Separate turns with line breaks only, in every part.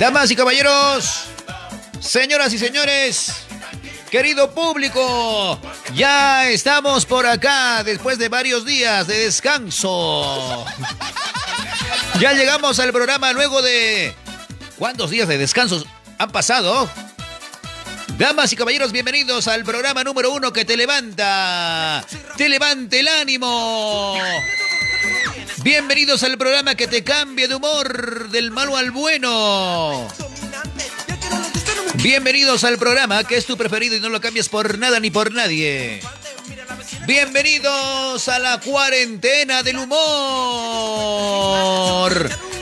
Damas y caballeros, señoras y señores, querido público, ya estamos por acá después de varios días de descanso. Ya llegamos al programa luego de... ¿Cuántos días de descanso han pasado? Damas y caballeros, bienvenidos al programa número uno que te levanta, te levanta el ánimo. Bienvenidos al programa que te cambia de humor del malo al bueno. Bienvenidos al programa que es tu preferido y no lo cambias por nada ni por nadie. Bienvenidos a la cuarentena del humor.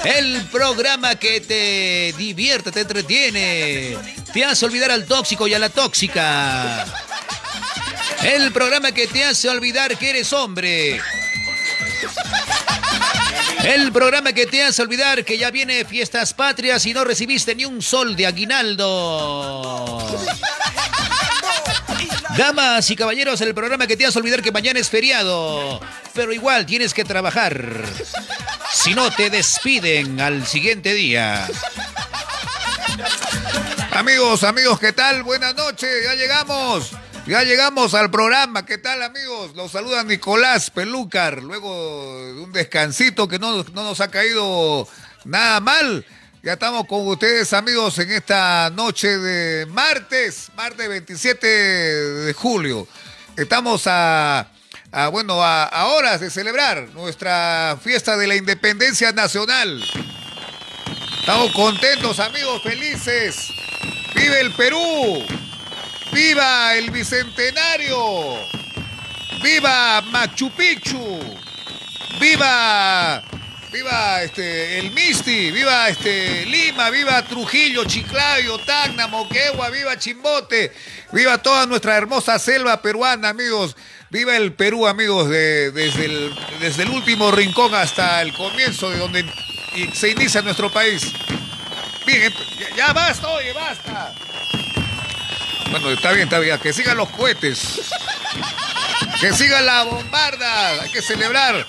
El programa que te divierte, te entretiene. Te hace olvidar al tóxico y a la tóxica. El programa que te hace olvidar que eres hombre. El programa que te hace olvidar que ya viene Fiestas Patrias y no recibiste ni un sol de aguinaldo. Damas y caballeros, el programa que te hace olvidar que mañana es feriado, pero igual tienes que trabajar. Si no, te despiden al siguiente día.
Amigos, amigos, ¿qué tal? Buenas noches, ya llegamos. Ya llegamos al programa. ¿Qué tal, amigos? Los saluda Nicolás Pelúcar. Luego de un descansito que no, no nos ha caído nada mal. Ya estamos con ustedes, amigos, en esta noche de martes, martes 27 de julio. Estamos a, a bueno, a, a horas de celebrar nuestra fiesta de la independencia nacional. Estamos contentos, amigos, felices. ¡Vive el Perú! ¡Viva el Bicentenario! ¡Viva Machu Picchu! ¡Viva! ¡Viva este, el Misti! ¡Viva este, Lima! ¡Viva Trujillo, Chiclayo, Tacna, Moquegua! ¡Viva Chimbote! ¡Viva toda nuestra hermosa selva peruana, amigos! ¡Viva el Perú, amigos! De, desde, el, desde el último rincón hasta el comienzo de donde se inicia nuestro país. Bien, ya, ya basta, oye, basta. Bueno, está bien, está bien. Que sigan los cohetes. Que siga la bombarda. Hay que celebrar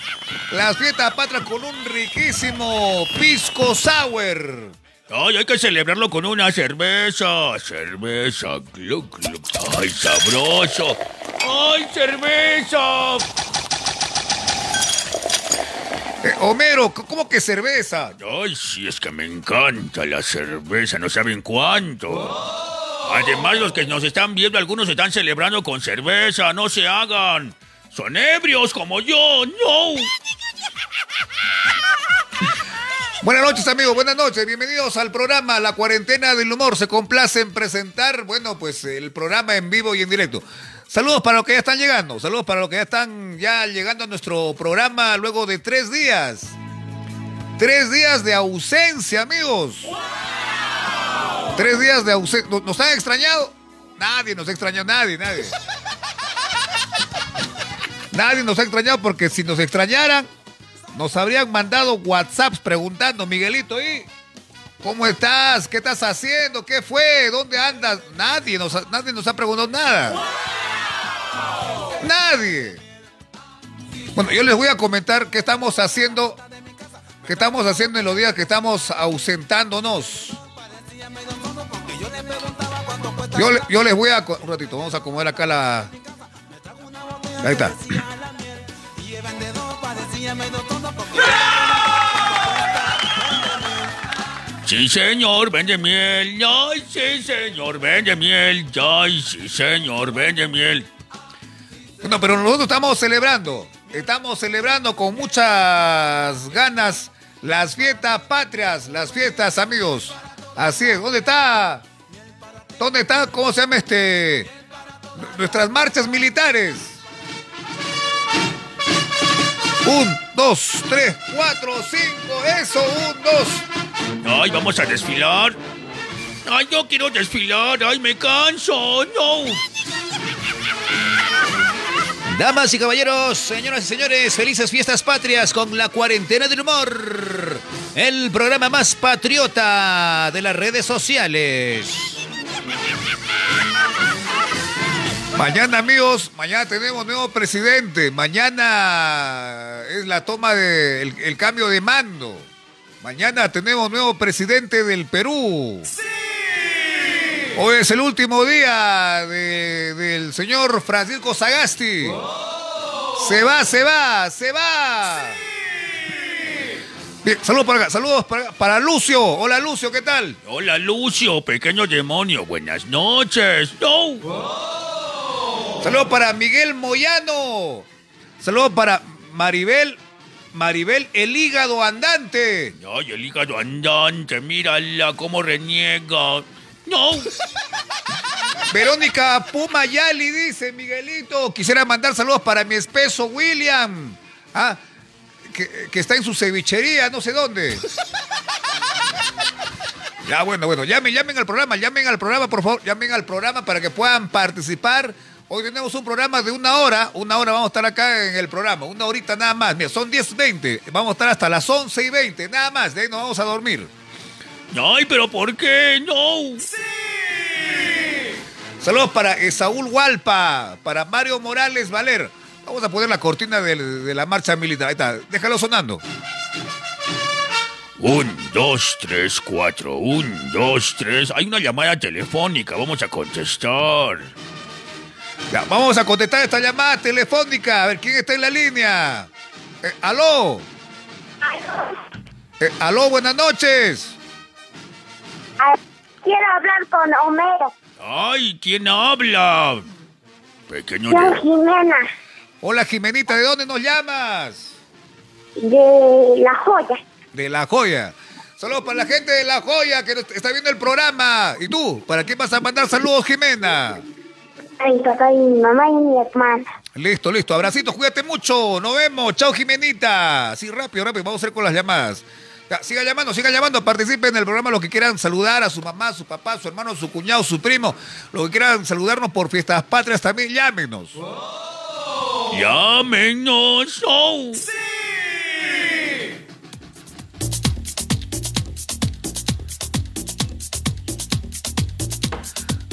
las fiestas patrias con un riquísimo pisco sour.
Ay, hay que celebrarlo con una cerveza. Cerveza. Gluc, gluc. Ay, sabroso. Ay, cerveza.
Eh, Homero, ¿cómo que cerveza?
Ay, sí, es que me encanta la cerveza. No saben cuánto. Además, los que nos están viendo, algunos están celebrando con cerveza. No se hagan. Son ebrios como yo. No.
Buenas noches, amigos. Buenas noches. Bienvenidos al programa La Cuarentena del Humor. Se complace en presentar, bueno, pues el programa en vivo y en directo. Saludos para los que ya están llegando. Saludos para los que ya están ya llegando a nuestro programa luego de tres días. Tres días de ausencia, amigos. Tres días de ausencia. ¿Nos, ¿Nos han extrañado? Nadie nos ha extrañado, nadie, nadie. Nadie nos ha extrañado porque si nos extrañaran, nos habrían mandado WhatsApps preguntando, Miguelito, ¿y cómo estás? ¿Qué estás haciendo? ¿Qué fue? ¿Dónde andas? Nadie nos ha, nadie nos ha preguntado nada. Nadie. Bueno, yo les voy a comentar qué estamos haciendo, qué estamos haciendo en los días que estamos ausentándonos. Yo, le- yo les voy a... Un ratito, vamos a acomodar acá la... Ahí está.
Sí, señor, vende miel. Ay, sí, señor, vende miel. Ay, sí, señor, vende miel.
No, pero nosotros estamos celebrando. Estamos celebrando con muchas ganas las fiestas patrias, las fiestas, amigos. Así es. ¿Dónde está? ¿Dónde está? ¿Cómo se llama este? Nuestras marchas militares. Un, dos, tres, cuatro, cinco. Eso, un, dos.
Ay, vamos a desfilar. Ay, no quiero desfilar. Ay, me canso. No.
Damas y caballeros, señoras y señores, felices fiestas patrias con la cuarentena del humor. El programa más patriota de las redes sociales.
Mañana, amigos, mañana tenemos nuevo presidente. Mañana es la toma de el, cambio de mando. Mañana tenemos nuevo presidente del Perú. ¡Sí! Hoy es el último día del señor Francisco Sagasti. Se va, se va, se va. Bien, saludos para saludos para, Lucio. Hola Lucio, ¿qué tal?
Hola Lucio, pequeño demonio, buenas noches.
Saludos para Miguel Moyano. Saludos para Maribel Maribel, el hígado andante.
Ay, el hígado andante, mírala cómo reniega. No.
Verónica Pumayali dice, Miguelito, quisiera mandar saludos para mi espeso William. Ah, que, está en su cevichería, no sé dónde. Ya, bueno, bueno, llamen, llamen al programa, llamen al programa, por favor, llamen al programa para que puedan participar Hoy tenemos un programa de una hora, una hora vamos a estar acá en el programa, una horita nada más. Mira, son 10, 20, vamos a estar hasta las 11 y 20, nada más, de ahí nos vamos a dormir.
Ay, pero ¿por qué? No.
¡Sí! Saludos para Saúl Hualpa, para Mario Morales Valer. Vamos a poner la cortina de, la marcha militar. Ahí está, déjalo sonando.
Un, dos, tres, cuatro. Un, dos, tres. Hay una llamada telefónica. Vamos a contestar
vamos a contestar esta llamada telefónica. A ver, ¿quién está en la línea? Eh, ¿Aló? Eh, ¿Aló? Buenas noches.
Quiero hablar con Homero.
Ay, ¿quién habla? Pequeño.
Jimena.
Hola, Jimenita, ¿de dónde nos llamas?
De La Joya.
De La Joya. Saludos para la gente de La Joya que está viendo el programa. ¿Y tú? ¿Para quién vas a mandar saludos, Jimena?
mi papá y mi mamá y mi hermana.
Listo, listo. Abracitos, cuídate mucho. Nos vemos. Chao, Jimenita. Sí, rápido, rápido. Vamos a hacer con las llamadas. siga llamando, siga llamando, participen en el programa los que quieran saludar a su mamá, su papá, su hermano, su cuñado, su primo, los que quieran saludarnos por fiestas patrias también, llámenos.
Llámenos. Oh. Sí.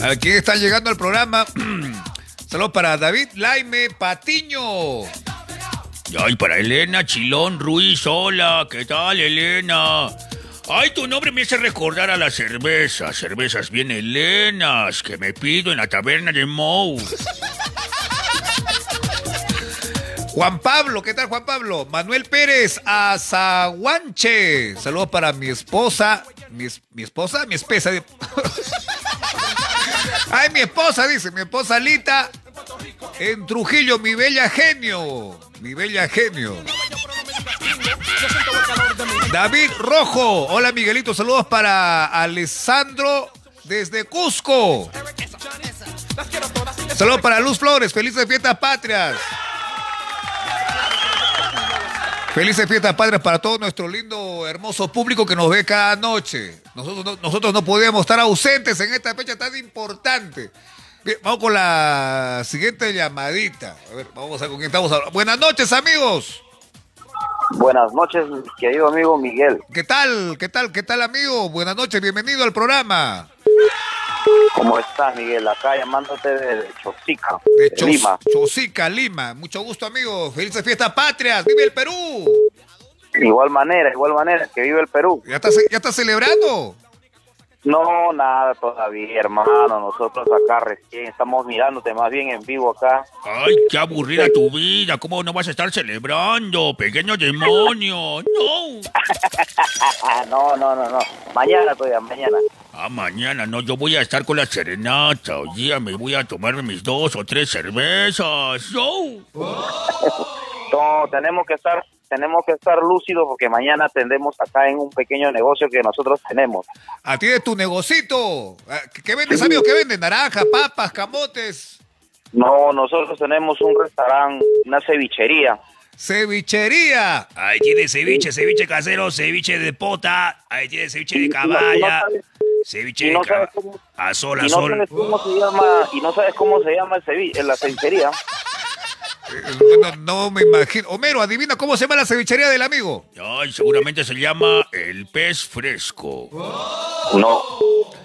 Aquí está llegando al programa. Saludos para David Laime Patiño.
Ay, para Elena Chilón Ruiz. Hola, ¿qué tal, Elena? Ay, tu nombre me hace recordar a la cerveza. Cervezas bien helenas que me pido en la taberna de Mou.
Juan Pablo, ¿qué tal Juan Pablo? Manuel Pérez Azaguanche. Saludos para mi esposa. Mi, mi esposa, mi espesa. Ay, mi esposa, dice, mi esposa Lita en Trujillo, mi bella genio. Mi bella genio. David Rojo. Hola, Miguelito. Saludos para Alessandro desde Cusco. Saludos para Luz Flores. Felices fiestas patrias. Felices fiestas patrias para todo nuestro lindo, hermoso público que nos ve cada noche. Nosotros no, nosotros no podíamos estar ausentes en esta fecha tan importante. Bien, vamos con la siguiente llamadita. A ver, vamos a ver con quién estamos hablando. Buenas noches, amigos.
Buenas noches, querido amigo Miguel.
¿Qué tal? ¿Qué tal? ¿Qué tal, amigo? Buenas noches, bienvenido al programa.
¿Cómo estás, Miguel? Acá llamándote de Chosica, de, Lima.
Chosica, Lima. Mucho gusto, amigo. Felices fiestas patrias. ¡Vive el Perú!
Igual manera, igual manera, que vive el Perú.
¿Ya estás ya está celebrando?
No, nada todavía, hermano. Nosotros acá recién estamos mirándote más bien en vivo acá.
Ay, qué aburrida tu vida. ¿Cómo no vas a estar celebrando, pequeño demonio? No.
no, no, no, no. Mañana todavía, mañana.
Ah, mañana no, yo voy a estar con la serenata. Hoy día me voy a tomar mis dos o tres cervezas. No.
no, tenemos que estar, tenemos que estar lúcidos porque mañana tendemos acá en un pequeño negocio que nosotros tenemos.
¿A ti es tu negocito? Ah, ¿Qué vendes, amigo? ¿Qué venden? Naranja, papas, camotes.
No, nosotros tenemos un restaurante, una cevichería.
Cevichería.
Ahí tiene ceviche, ceviche casero, ceviche de pota, ahí tiene ceviche de caballa. Ceviche no sabes cómo, a sol, a y no sol.
Sabes cómo se llama, y no sabes cómo se llama el ceviche, la cevichería.
Eh, no me imagino. Homero, adivina cómo se llama la cevichería del amigo.
Ay, seguramente se llama El Pez Fresco.
No.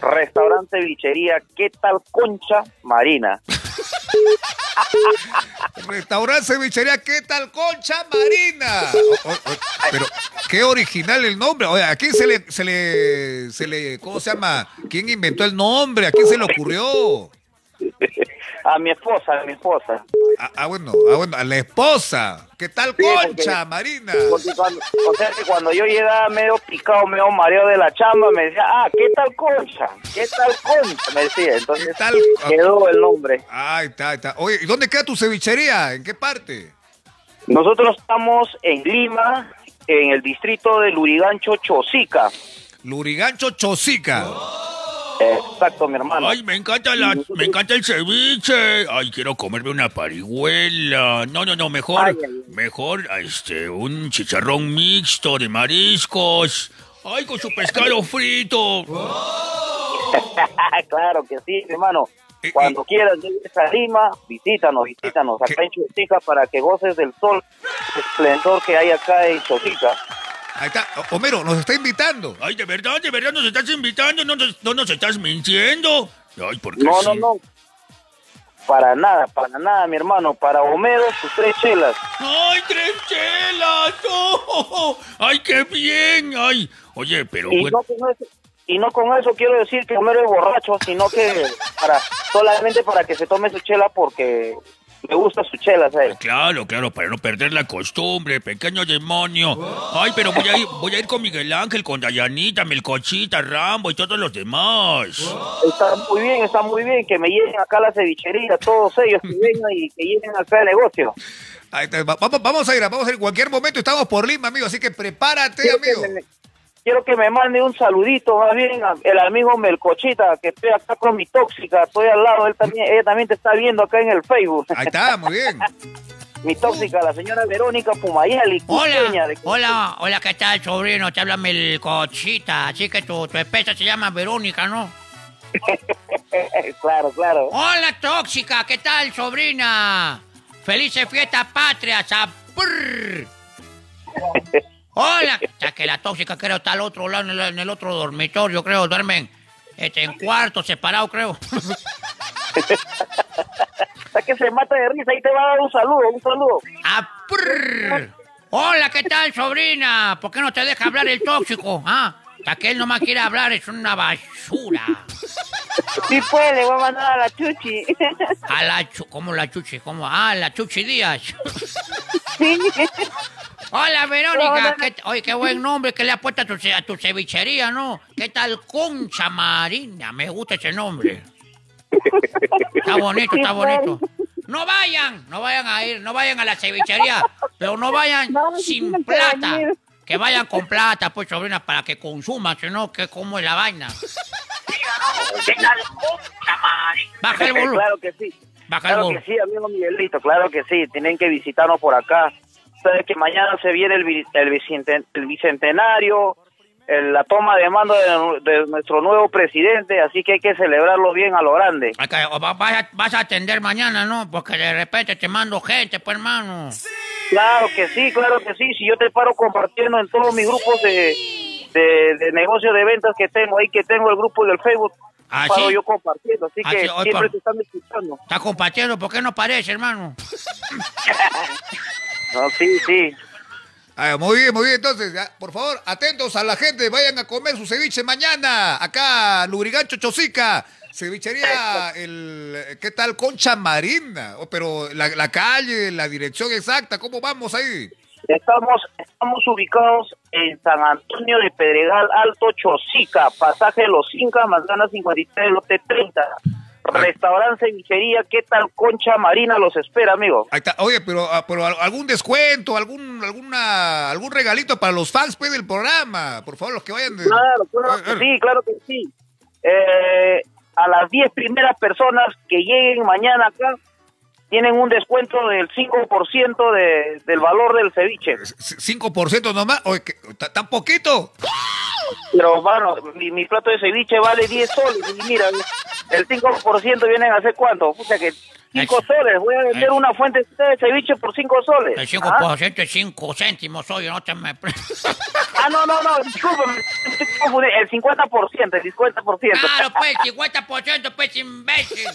Restaurante cevichería, ¿qué tal concha marina?
Restaurante cevichería, ¿qué tal concha marina? pero, qué original el nombre. Oye, ¿a quién se le, se le, se le, ¿cómo se llama? ¿Quién inventó el nombre? ¿A quién se le ocurrió?
A mi esposa, a mi esposa.
Ah, ah, bueno, ah, bueno, a la esposa. ¿Qué tal,
Sí,
concha,
porque-
Marina?
Porque cuando, o sea que cuando yo llegaba medio picado, medio mareo de la chamba, me decía, ah, ¿qué tal concha? ¿Qué tal concha? Me decía, entonces
¿Qué tal?
quedó el nombre.
Ahí está, ahí está. Oye, ¿y dónde queda tu cevichería? ¿En qué parte?
Nosotros estamos en Lima, en el distrito de Lurigancho, Chosica.
Lurigancho Chosica.
Exacto, mi hermano.
Ay, me encanta la, me encanta el ceviche. Ay, quiero comerme una parihuela. No, no, no, mejor,
Ay, ay, ay.
mejor, este, un chicharrón mixto de mariscos. Ay, con su pescado frito.
claro que sí, mi hermano.
Eh,
Cuando quieras llegues a Lima, visítanos, visítanos acá en Chosica para que goces del sol esplendor que hay acá en Chosica.
Ahí está. Homero, nos está invitando.
Ay, de verdad, de verdad nos estás invitando, no nos, no nos estás mintiendo. Ay, porque
No,
sí.
no, no. Para nada, para nada, mi hermano. Para Homero, sus tres chelas.
¡Ay, tres chelas! ¡Oh! ¡Ay, qué bien! ¡Ay! Oye, pero
Y
bueno.
no, con eso, y no con eso quiero decir que Homero es borracho, sino que para solamente para que se tome su chela porque le gusta su chela, ¿sabes?
Claro, claro, para no perder la costumbre, pequeño demonio. Ay, pero voy a ir, voy a ir con Miguel Ángel, con Dayanita, Melcochita, Rambo y todos los demás.
Está muy bien, está muy bien que me lleven acá a la cevichería, todos ellos que vengan y que lleven acá el negocio.
Ahí está. Va- Vamos, vamos a ir, vamos a ir en cualquier momento. Estamos por Lima, amigo. Así que prepárate,
que,
amigo.
me, quiero que me mande un saludito más bien a- el amigo Melcochita, que estoy acá con mi tóxica, estoy al lado, él también, ella también te está viendo acá en el Facebook.
Ahí está, muy bien.
mi tóxica, la señora Verónica Pumayali,
Hola,
de-
hola, hola, ¿qué tal, sobrino? Te habla Melcochita, así que tu, tu esposa se llama Verónica, ¿no?
claro, claro.
Hola, tóxica, ¿qué tal, sobrina? Felices fiestas patrias, ¡apur! Hola, sea, que la tóxica creo está al otro lado, en el, en el otro dormitorio, creo, duermen este, en cuartos separados, creo.
Hasta que se mata de risa y te va a dar un saludo, un saludo.
¡Apur! Hola, ¿qué tal, sobrina? ¿Por qué no te deja hablar el tóxico? ¿Ah? Hasta que él nomás quiere hablar, es una basura.
Sí, pues, le voy a mandar a la chuchi.
A la chu... ¿Cómo la chuchi? ¿Cómo? Ah, la chuchi Díaz.
Sí.
Hola, Verónica.
Hola.
¿Qué Oye, qué buen nombre que le has puesto a tu, a tu cevichería, ¿no? ¿Qué tal Concha Marina? Me gusta ese nombre. Está bonito, está bonito. No vayan, no vayan a ir, no vayan a la cevichería, pero no vayan sin plata. Que vayan con plata, pues, sobrina, para que consuman, si no, que cómo es la vaina. Baja el volumen.
Claro que sí.
Baja el
Claro que sí, amigo Miguelito, claro que sí. Tienen que visitarnos por acá. Sabes que mañana se viene el, el, bicenten- el bicentenario, el- la toma de mando de, de nuestro nuevo presidente, así que hay que celebrarlo bien a lo grande.
Acá, o va- vas, a, vas a atender mañana, ¿no? Porque de repente te mando gente, pues, hermano.
Claro que sí, claro que sí. Si yo te paro compartiendo en todos mis grupos de, de, de negocio de ventas que tengo, ahí que tengo el grupo del Facebook,
¿Ah,
paro
sí?
yo compartiendo. Así
Ah,
que
sí, hoy
siempre
por-
te están escuchando.
Está compartiendo, ¿por qué no parece, hermano?
No, sí, sí.
Ah, muy bien, muy bien. Entonces, ya, por favor, atentos a la gente. Vayan a comer su ceviche mañana. Acá, Lurigancho Chosica. Cevichería, el, ¿qué tal? Concha Marina. Oh, pero la, la calle, la dirección exacta, ¿cómo vamos ahí?
Estamos, estamos ubicados en San Antonio de Pedregal, Alto Chosica, pasaje de los Incas, Manzana 53, lote 30. Restaurante Cevichería, ¿qué tal Concha Marina los espera, amigo?
Ahí está. Oye, pero, ah, pero al- algún descuento, algún, alguna, algún regalito para los fans pues, del programa. Por favor, los que vayan. de-
Claro, claro
Eh,
que
eh.
sí, claro que sí. Eh, a las 10 primeras personas que lleguen mañana acá, tienen un descuento del 5% de, del valor del ceviche.
5% nomás. Oye, que- ¿ta- ¿tan poquito?
Pero, bueno, mi, mi plato de ceviche vale 10 soles. Y mira, el 5% vienen a hacer cuánto? Pucha, que 5
Ay.
soles. Voy a vender una fuente de ceviche por 5 soles.
El
¿Ah?
5% es 5 céntimos, oye, no te me...
Ah, no, no, no, discúlpame. estoy confundiendo. El 50%, el 50%.
Claro, pues, 50%, pues, imbécil.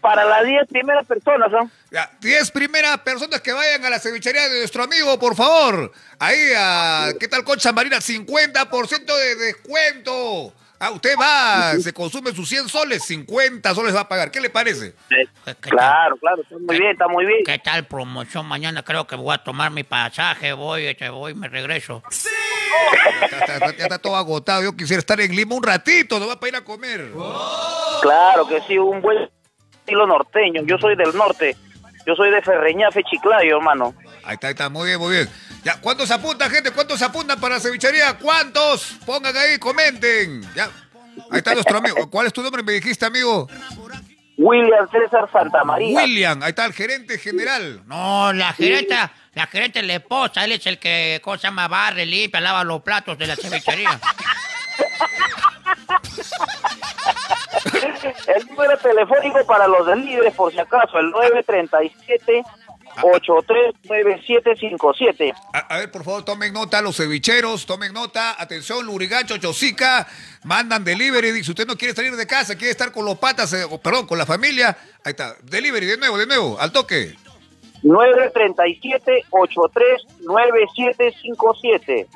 Para las 10 primeras personas, ¿no?
Ya, 10 primeras personas que vayan a la cevichería de nuestro amigo, por favor. Ahí, a, ¿qué tal Concha Marina? 50% de descuento. Ah, usted va, se consume sus 100 soles, 50 soles va a pagar. ¿Qué le parece?
¿Qué- qué
Claro, claro, está muy bien, está muy bien.
¿Qué tal promoción? Mañana creo que voy a tomar mi pasaje, voy, este, voy, me regreso.
Ya está, ya está todo agotado. Yo quisiera estar en Lima un ratito, no va para ir a comer.
Claro que sí, un buen estilo norteño. Yo soy del norte. Yo soy de Ferreñafe, Chiclayo, hermano.
Ahí está, ahí está, muy bien, muy bien. Ya, ¿cuántos apuntan, gente? ¿Cuántos apuntan para la cevichería? ¿Cuántos? Pongan ahí, comenten. Ya. Ahí está nuestro amigo. ¿Cuál es tu nombre? Me dijiste, amigo.
William César Santamaría.
William, ahí está el gerente general.
No, la gerente, la gerente es la esposa, él es el que, ¿cómo se llama? Barre, limpia, lava los platos de la cevichería.
El número telefónico para los deliveries, por si acaso, el 937 839757.
A, a ver, por favor, tomen nota los cevicheros, tomen nota. Atención, Lurigancho, Chosica, mandan delivery. Si usted no quiere salir de casa, quiere estar con los patas, eh, o, perdón, con la familia, ahí está. Delivery, de nuevo, de nuevo, al toque.
937 839757.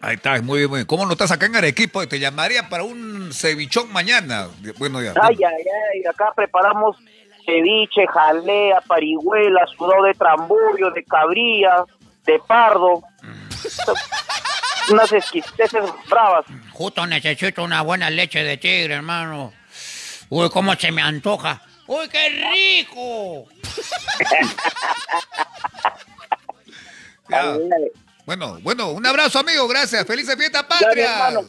Ahí está, muy bien, muy bien. ¿Cómo no estás acá en Arequipa? Te llamaría para un cevichón mañana. Bueno, ya.
Ay, ay, ay, acá preparamos ceviche, jalea, parihuela, sudado de tramburio, de cabría, de pardo. Unas exquisiteces bravas.
Justo necesito una buena leche de tigre, hermano. Uy, cómo se me antoja. Uy, qué rico.
Ya. Bueno, bueno, un abrazo, amigo. Gracias. Felices fiestas patrias.
hermano.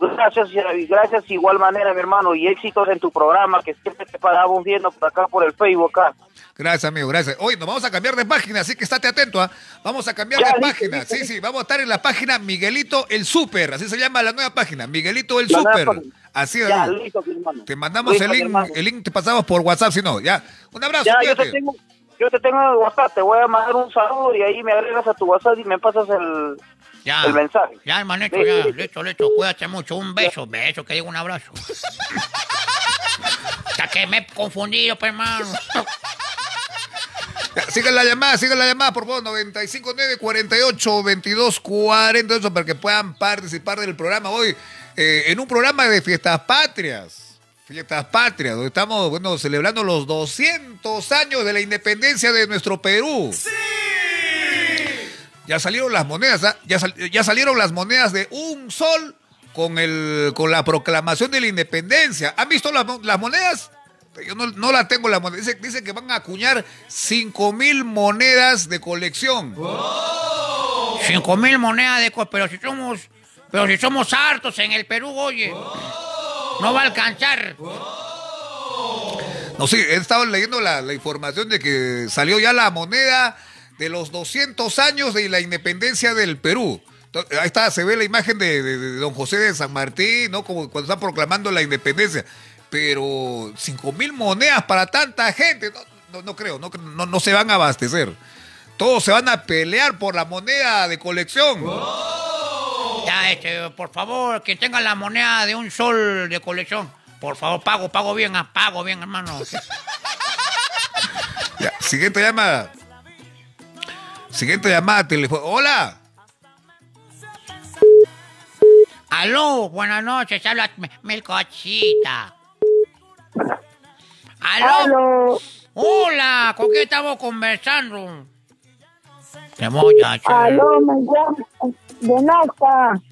Gracias, gracias de igual manera, mi hermano, y éxitos en tu programa, que siempre te paramos viendo por acá por el Facebook acá.
Gracias, amigo, gracias. Hoy nos vamos a cambiar de página, así que estate atento, ¿ah? Vamos a cambiar
Ya,
de página. sí, sí, vamos a estar en la página Miguelito el Super, así se llama la nueva página, Miguelito el
La
Super. Así,
Ya, listo, mi hermano.
Te mandamos
Listo,
el link,
hermano.
el link te pasamos por WhatsApp, si no, ya. Un abrazo,
Ya, yo te tengo, yo te tengo en el WhatsApp, te voy a mandar un saludo y ahí me agregas a tu WhatsApp y me pasas el,
Ya.
el mensaje.
Ya, hermanito, ya. Listo, listo. Cuídate mucho. Un beso, beso, que digo un abrazo. Hasta que me he confundido, pues, hermano.
Sigan la llamada, sigan la llamada, por favor, 959 48 22 48 para que puedan participar del programa hoy eh, en un programa de fiestas patrias. Fiestas patrias, donde estamos, bueno, celebrando los 200 años de la independencia de nuestro Perú. Ya salieron las monedas, ¿ah? ya, sal- ya salieron las monedas de un sol con, el, con la proclamación de la independencia. ¿Han visto las, mo- las monedas? Yo no, no la tengo la moneda. Dice, dice que van a acuñar 5 mil monedas de colección.
Cinco mil monedas de... co- Pero si somos... Pero si somos hartos en el Perú, oye. No va a alcanzar.
No, sí, he estado leyendo la, la información de que salió ya la moneda de los 200 años de la independencia del Perú. Ahí está, se ve la imagen de, de- de don José de San Martín, ¿no? Como cuando están proclamando la independencia. Pero 5 mil monedas para tanta gente, no, no, no creo, no, no, no se van a abastecer. Todos se van a pelear por la moneda de colección.
Ya, este, por favor, quien tenga la moneda de un sol de colección. Por favor, pago, pago bien, ah, pago bien, hermano.
Ya, siguiente llamada. Siguiente llamada, teléfono. Hola.
Aló, buenas noches, habla mi, mi cochita. Aló.
Aló.
Hola, ¿con quién estamos conversando? A hacer.
Aló, me llamo.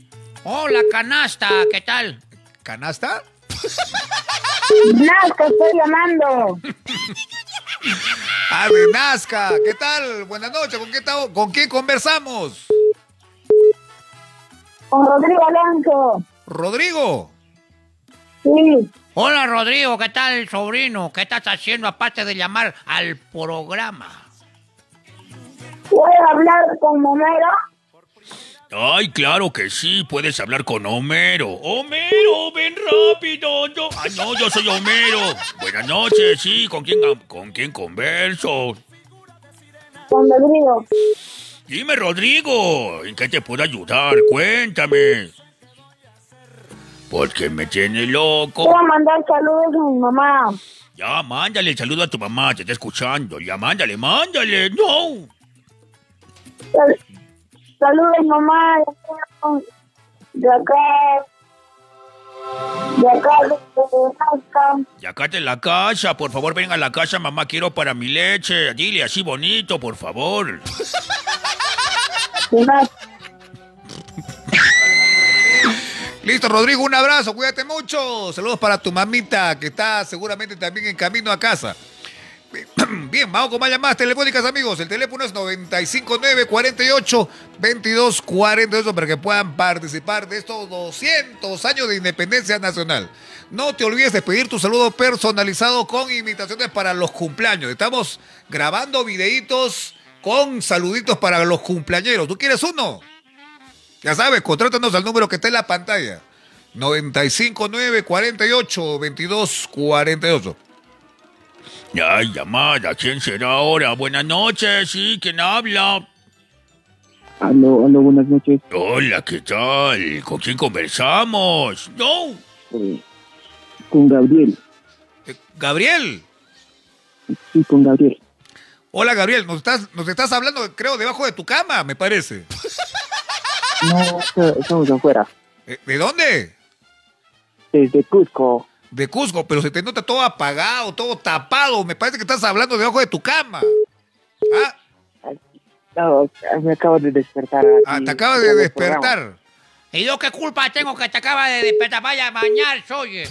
Hola, canasta, ¿qué tal?
¿Canasta?
Nazca estoy llamando.
Ah, de Nazca. ¿Qué tal? Buenas noches. ¿Con quién, estamos- ¿Con quién conversamos?
Con Rodrigo Alonso.
Rodrigo.
Sí.
Hola, Rodrigo, ¿qué tal, sobrino? ¿Qué estás haciendo aparte de llamar al programa?
¿Puedo hablar con Momero?
Ay, claro que sí, puedes hablar con Homero. Homero, ven rápido. Yo... Ay, no, yo soy Homero. Buenas noches, sí, ¿con quién, con quién converso?
Con Rodrigo.
Dime, Rodrigo, ¿en qué te puedo ayudar? Cuéntame. Porque me tiene loco.
Quiero mandar saludos a mi mamá.
Ya, mándale el saludo a tu mamá, te está escuchando. Ya, mándale, mándale. No.
Saludos, mamá. De acá. De acá, de acá.
Y acá está en la casa, por favor, venga a la casa, mamá, quiero para mi leche. Dile así bonito, por favor.
De acá.
Listo, Rodrigo, un abrazo, cuídate mucho. Saludos para tu mamita, que está seguramente también en camino a casa. Bien, vamos con más llamadas telefónicas, amigos. El teléfono es 959-48-2248 para que puedan participar de estos 200 años de independencia nacional. No te olvides de pedir tu saludo personalizado con invitaciones para los cumpleaños. Estamos grabando videitos con saluditos para los cumpleañeros. ¿Tú quieres uno? Ya sabes, contrátanos al número que está en la pantalla. 959-48-2248.
Ya, llamada, ¿quién será ahora? Buenas noches, sí, ¿quién habla?
Aló, aló, buenas noches.
Hola, ¿qué tal? ¿Con quién conversamos? No.
Eh, con Gabriel.
Eh, Gabriel.
Sí, con Gabriel.
Hola, Gabriel. Nos estás, nos estás hablando, creo, debajo de tu cama, me parece.
No, estamos afuera.
Eh, ¿De dónde?
Desde Cusco.
De Cusco, pero se te nota todo apagado, todo tapado. Me parece que estás hablando debajo de tu cama. Ah,
No, me acabo de despertar.
ah, te acabas de despertar.
¿Y yo qué culpa tengo que te acaba de despertar? Vaya a bañar, oye.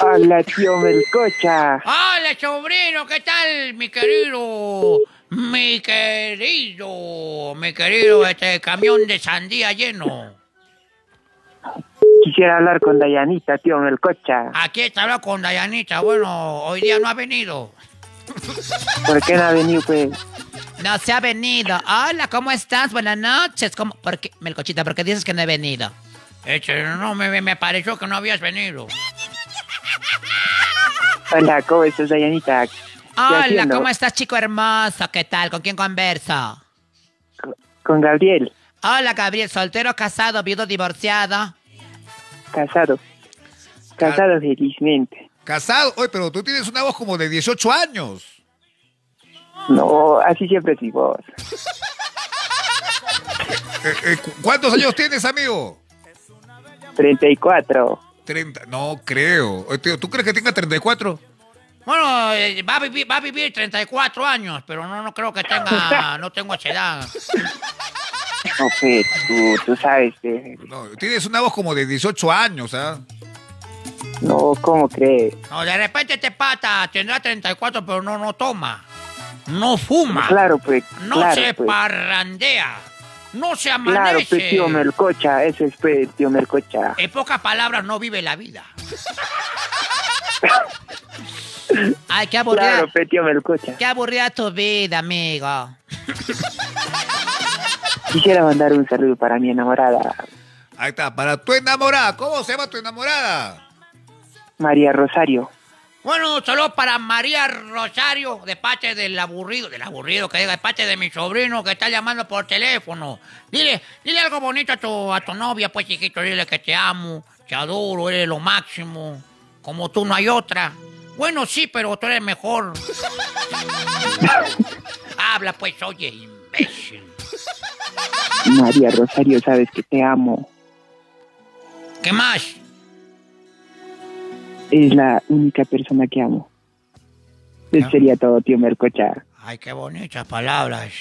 Hola, tío Melcocha.
Hola, sobrino, ¿qué tal, mi querido? Mi querido, mi querido, este camión de sandía lleno.
Quisiera hablar con Dayanita, tío Melcocha.
Aquí está hablando con Dayanita. Bueno, hoy día no ha venido.
¿Por qué no ha venido, pues?
No se ha venido. Hola, ¿cómo estás? Buenas noches. ¿Cómo? ¿Por qué, Melcochita, por qué dices que no he venido? Este, no, me, me pareció que no habías venido.
Hola, ¿cómo estás, Dayanita? ¿Qué
Hola? ¿cómo estás, chico hermoso? ¿Qué tal? ¿Con quién converso?
Con Gabriel,
Hola, Gabriel, soltero, casado, viudo, divorciado.
Casado. Casado felizmente.
Casado. Oye, pero tú tienes una voz como de 18 años.
No, así siempre es mi voz.
Eh, eh, cu- ¿Cuántos años tienes, amigo?
34.
30. No creo. Oye, tío, ¿Tú crees que tenga 34?
Bueno, eh, va a vivir, va a vivir 34 años, pero no, no creo que tenga, no tengo esa edad.
No, pues, tú, tú sabes. eh,
No, tienes una voz como de 18 años, ¿ah?
No, ¿cómo crees?
No, de repente este pata tendrá 34, pero no, no toma. No fuma.
Claro, pues,
No
claro,
se
pues.
parrandea. No se
Claro,
amanece.
pues, tío Melcocha, ese es, pues, tío Melcocha.
En pocas palabras, no vive la vida. Ay, qué aburrida.
Claro, pues, tío Melcocha.
Qué aburrida tu vida, amigo.
Quisiera mandar un saludo para mi enamorada,
Ahí está, para tu enamorada. ¿Cómo se llama tu enamorada?
María Rosario.
Bueno, solo para María Rosario, de parte del aburrido, del aburrido que diga, de parte de mi sobrino que está llamando por teléfono. Dile, dile algo bonito a tu, a tu novia, pues chiquito, dile que te amo, te adoro, eres lo máximo. Como tú no hay otra. Bueno, sí, pero tú eres mejor. Habla pues, oye, imbécil.
María Rosario, sabes que te amo.
¿Qué más?
Es la única persona que amo. Eso sería todo, tío Melcocha.
Ay, qué bonitas palabras.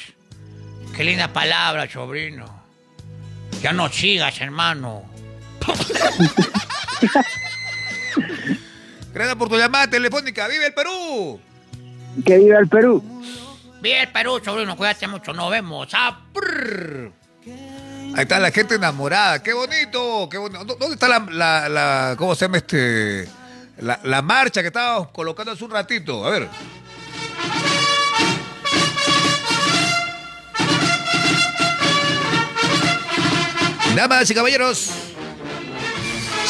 Qué lindas palabras, sobrino. Ya no sigas, hermano.
Gracias por tu llamada telefónica. ¡Vive el Perú!
¡Que viva el Perú!
Bien, Perú, sobrino, cuídate mucho. Nos vemos. ¡Ah!
Ahí está la gente enamorada. ¡Qué bonito! ¡Qué bonito! ¿Dó- ¿Dónde está la, la, la- ¿cómo se llama este? La, la marcha que estábamos colocando hace un ratito. A ver. Damas y caballeros,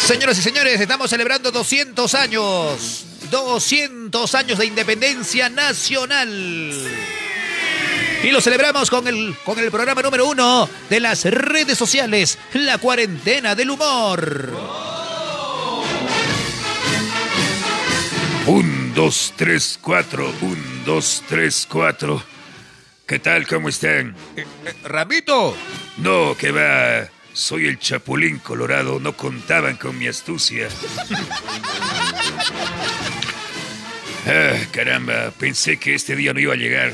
señoras y señores, estamos celebrando 200 años. 200 años de independencia nacional.
Y lo celebramos con el, con el programa número uno de las redes sociales, La Cuarentena del Humor.
Un, dos, tres, cuatro. Un, dos, tres, cuatro. ¿Qué tal? ¿Cómo están?
Eh, eh, Ramito,
No, que va. Soy el Chapulín Colorado. No contaban con mi astucia. Ah, caramba, pensé que este día no iba a llegar.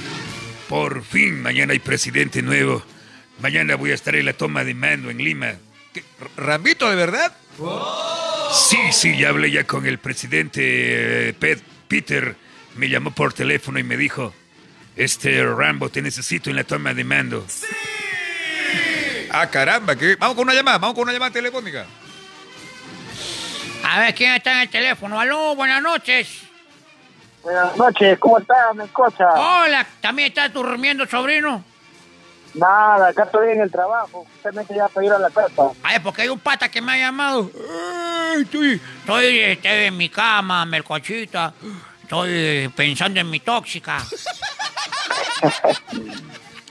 Por fin, mañana hay presidente nuevo. Mañana voy a estar en la toma de mando en Lima.
¿qué? Ramito, ¿de verdad?
Sí, sí, ya hablé ya con el presidente eh, Pet- Peter. Me llamó por teléfono y me dijo, este Rambo, te necesito en la toma de mando.
Ah, caramba, que vamos con una llamada, vamos con una llamada telefónica.
A ver, ¿quién está en el teléfono? Aló, buenas noches.
Buenas noches, ¿cómo estás, mi cosa?
Hola, ¿también estás durmiendo, sobrino?
Nada, acá estoy en el trabajo. Justamente ya ir a la casa.
Ay, porque hay un pata que me ha llamado. Estoy, estoy este, en mi cama, melcochita. Estoy eh, pensando en mi tóxica.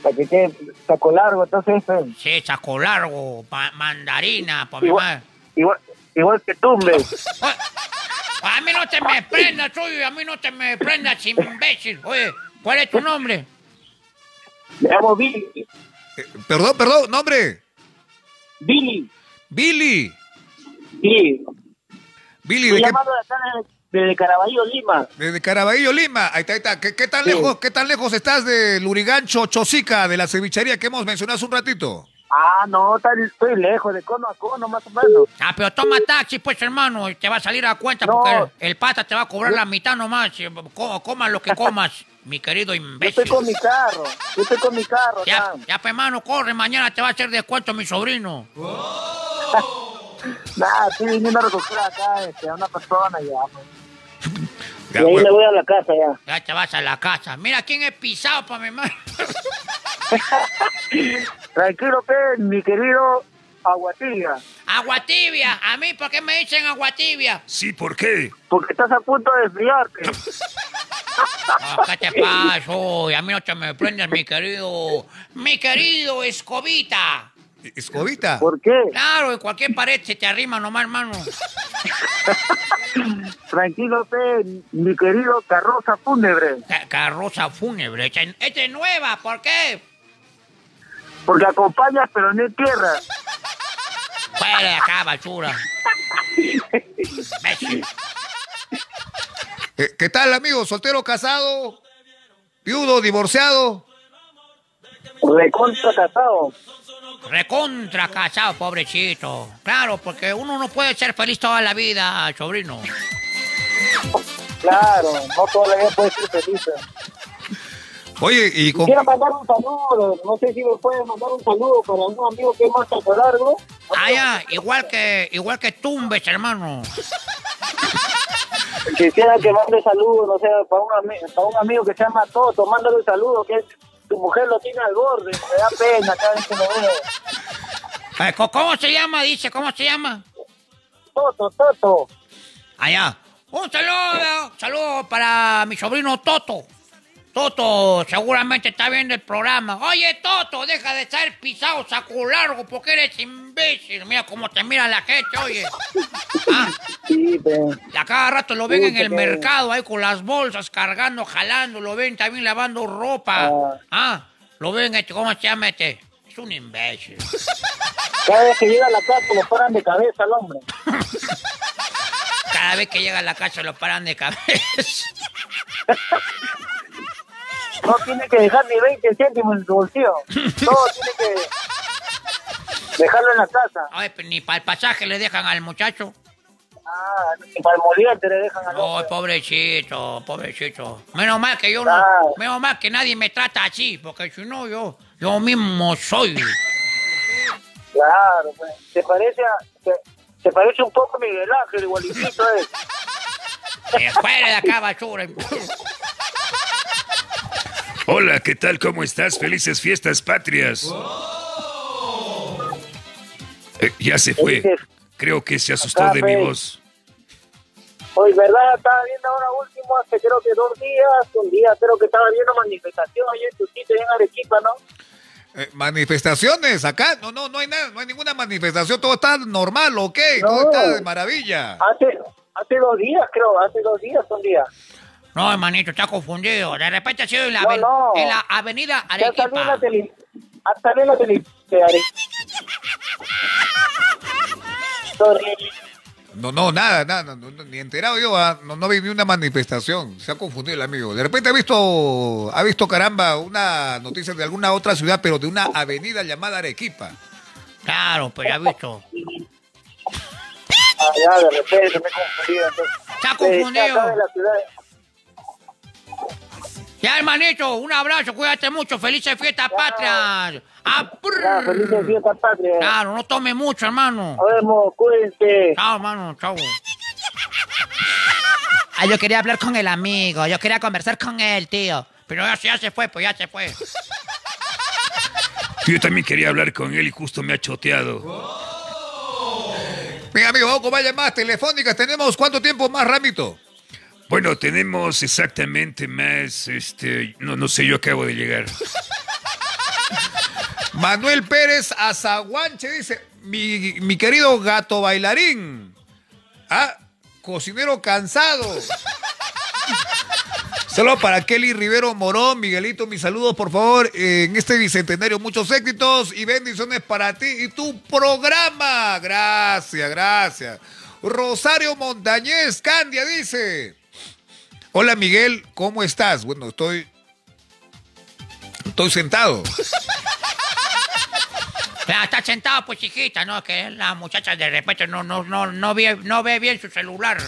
Para que quede saco largo, entonces. eh,
Sí, saco largo, pa- mandarina, por mi
Igual,
madre.
igual, igual que tumbe.
A mí no te me prendas, oye, a mí no te me prendas, imbécil. Oye, ¿cuál es tu nombre?
Me llamo Billy.
Eh, perdón, perdón, nombre.
Billy.
Billy.
Sí.
Billy,
Estoy
¿de qué?
de acá de, de Caraballo, Lima.
Desde Caraballo, Lima. Ahí está, ahí está. ¿Qué, qué tan
Sí.
lejos, qué tan lejos estás de Lurigancho, Chosica, de la cevichería que hemos mencionado hace un ratito?
Ah, no, estoy lejos, de cono a cono, más o menos.
Ah, pero toma taxi, pues, hermano, y te va a salir a cuenta
No.
porque el pata te va a cobrar la mitad nomás. Comas lo que comas, mi querido
Yo
imbécil.
estoy con mi carro. Yo estoy con mi carro,
Ya,
ya.
ya, pues, hermano, corre, mañana te va a hacer descuento mi sobrino.
Nada, estoy viniendo a recoger acá este, a una persona ya. pues.
Ya,
y ahí
bueno.
me voy a la casa ya.
Ya te vas a la casa. Mira quién es pisado para mi madre.
Tranquilo, pe, mi querido Aguatilla.
Agua tibia. A mí, ¿por qué me dicen agua tibia?
Sí, ¿por qué?
Porque estás a punto de desviarte.
Ah, ¿Qué te pasa? A mí no te me prendes, mi querido. Mi querido Escobita.
¿Escobita?
¿Por qué?
Claro, en cualquier pared se te arrima nomás, hermano.
Tranquilo, pe, mi querido carroza fúnebre.
Ca- carroza fúnebre. Esta es nueva, ¿por qué?
Porque acompañas, pero no entierras.
Fuera de acá, basura.
Eh, ¿Qué tal, amigo? ¿Soltero, casado? ¿Viudo, divorciado?
Recontra casado.
Recontra casado, pobrecito. Claro, porque uno no puede ser feliz toda la vida, sobrino.
Claro, no toda la vida puede ser feliz.
Oye, y con...
Quiero mandar un saludo. No sé si me pueden mandar un saludo para un amigo que es más largo.
Ah, ya, igual que, igual que Tumbes, hermano.
Quisiera que mande saludos, no sé, para un, ami- para un amigo que se llama Toto. Mándale un saludo, que tu mujer lo tiene al borde. Me da pena cada vez que lo veo.
Eh, ¿co- ¿Cómo se llama? Dice, ¿cómo se llama?
Toto, Toto.
Allá. Un saludo, saludo para mi sobrino Toto. Toto seguramente está viendo el programa. Oye, Toto, deja de estar pisado saco largo porque eres imbécil. Mira cómo te mira la gente, oye. Ah,
Sí,
a cada rato lo ven
Sí,
en el mercado ahí con las bolsas cargando, jalando, lo ven también lavando ropa.
Ah.
Ah, lo ven, este, ¿cómo se llama este? Es un imbécil.
Cada vez que llega a la casa lo paran de cabeza al hombre.
Cada vez que llega a la casa lo paran de cabeza.
No tiene que dejar ni 20 céntimos en su bolsillo. Todo tiene que dejarlo en la casa.
Ay, pues, ni para el pasaje le dejan al muchacho.
Ah, y para el moliente le dejan al
Ay,
hombre.
pobrecito, pobrecito. Menos mal que yo no, menos mal que nadie me trata así, porque si no yo, yo mismo soy.
Claro, pues. ¿Te parece, a, parece un poco a Miguel Ángel, igualitito es?
Eh, fuera de acá, basura.
Hola, ¿qué tal? ¿Cómo estás? Felices fiestas patrias. Eh, ya se fue. Creo que se asustó de mi voz.
Hoy, ¿verdad? Estaba viendo ahora último, hace creo que dos días, un día creo que estaba viendo manifestación allá en tu sitio, en Arequipa, ¿no?
Eh, manifestaciones acá, no, no, no hay nada, no hay ninguna manifestación, todo está normal, ok, todo está de maravilla.
Hace, hace dos días, creo, hace dos días, un día.
No, hermanito, está confundido. De repente ha sido en la,
No,
en la avenida
Ya salió en la
Arequipa.
tele, ha salido en la tele Arequipa.
No, no, nada, nada, no, no, ni enterado yo, ah, no, no vi ni una manifestación, se ha confundido el amigo. De repente ha visto, ha visto caramba una noticia de alguna otra ciudad, pero de una avenida llamada Arequipa.
Claro, pues ya he visto.
Ah, ya, de repente me he confundido. Entonces,
Está
Eh,
confundido. Ya, hermanito, un abrazo, cuídate mucho. Felices fiestas patrias. ¡Ah!
Ya, felices fiestas patrias.
Claro, no tome mucho, hermano.
Nos vemos, cuídense.
Chao, hermano, chao. Ah, yo quería hablar con el amigo, yo quería conversar con él, tío. Pero ya, ya se fue, pues ya se fue.
Yo también quería hablar con él y justo me ha choteado.
Mi amigo, vamos con más telefónicas. ¿Tenemos cuánto tiempo más, Ramito?
Bueno, tenemos exactamente más, este, no, no sé, yo acabo de llegar.
Manuel Pérez Azaguanche dice, mi, mi querido gato bailarín. Ah, cocinero cansado. Solo para Kelly Rivero Morón, Miguelito, mis saludos, por favor, en este bicentenario. Muchos éxitos y bendiciones para ti y tu programa. Gracias, gracias. Rosario Montañez, Candia dice. Hola Miguel, ¿cómo estás? Bueno, estoy. Estoy sentado.
Ya está sentado, pues chiquita, ¿no? Que la muchacha de repente no, no, no, no, ve, no ve bien su celular.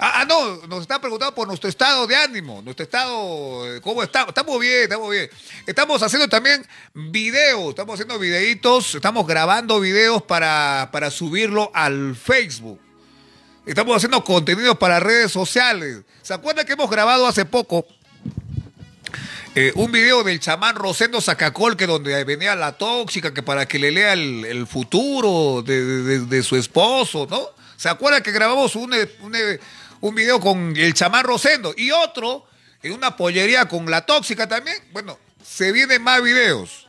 Ah, ah, no, nos está preguntando por nuestro estado de ánimo, nuestro estado, eh, ¿cómo estamos? Estamos bien, estamos bien. Estamos haciendo también videos, estamos haciendo videitos, estamos grabando videos para, para subirlo al Facebook. Estamos haciendo contenidos para redes sociales. ¿Se acuerdan que hemos grabado hace poco eh, un video del chamán Rosendo Sacacol, que donde venía la tóxica, que para que le lea el, futuro de, su esposo, ¿no? ¿Se acuerdan que grabamos un, un, un video con el chamán Rosendo y otro en una pollería con la tóxica también? Bueno, se vienen más videos.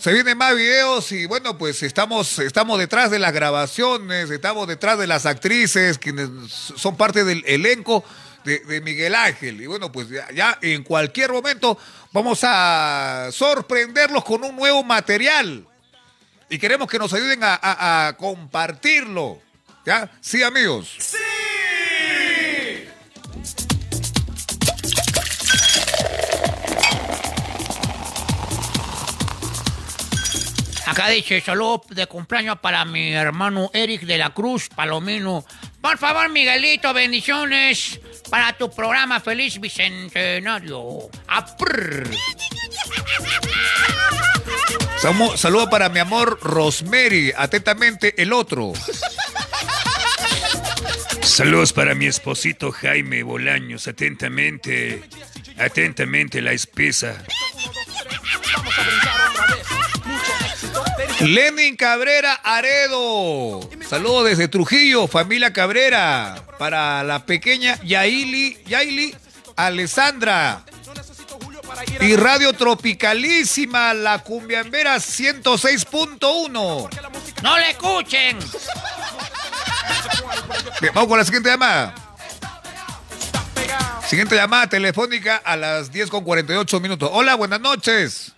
Se vienen más videos y bueno, pues estamos, estamos detrás de las grabaciones, estamos detrás de las actrices, quienes son parte del elenco de, Miguel Ángel. Y bueno, pues ya, en cualquier momento vamos a sorprenderlos con un nuevo material. Y queremos que nos ayuden a, a- compartirlo. ¿Ya? Sí, amigos.
Acá dice, saludo de cumpleaños para mi hermano Eric de la Cruz Palomino. Por favor, Miguelito, bendiciones para tu programa Feliz Bicentenario. ¡Aprr!
Samu- Saludo para mi amor Rosemary. Atentamente, el otro.
Saludos para mi esposito Jaime Bolaños. Atentamente, atentamente la espesa.
Lenin Cabrera Aredo. Saludos desde Trujillo, familia Cabrera. Para la pequeña Yaili, Yaili Alessandra. Y Radio Tropicalísima, la Cumbiambera 106.1.
¡No le escuchen!
Bien, vamos con la siguiente llamada. Siguiente llamada telefónica a las 10 con 48 minutos. Hola, buenas noches.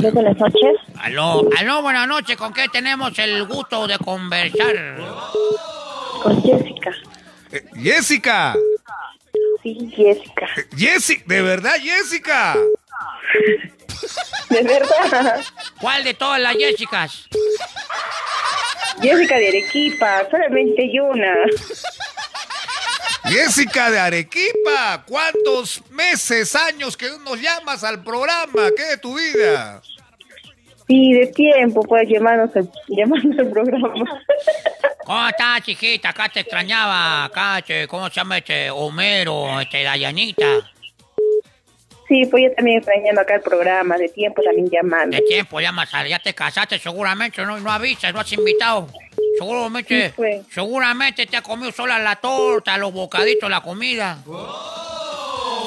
Buenas noches.
Aló, aló, buenas noches. ¿Con qué tenemos el gusto de conversar?
Con Jessica.
Eh, Jessica.
Sí, Jessica.
Jessica, de verdad, Jessica.
De verdad.
¿Cuál de todas las Jessicas?
Jessica de Arequipa, solamente hay una.
Jessica de Arequipa, ¿cuántos meses, años que no nos llamas al programa? ¿Qué de tu vida?
Sí, de tiempo, pues llamarnos al, llamarnos al programa.
¿Cómo estás, chiquita? Acá te extrañaba. Acá, ¿cómo se llama este? Homero, este, Dayanita.
Sí, pues yo también extrañando acá el programa, de tiempo también llamando.
De tiempo ya más ya te casaste seguramente, no, no avisas, no has invitado. Seguramente,
Sí, pues.
seguramente te ha comido sola la torta, los bocaditos, la comida.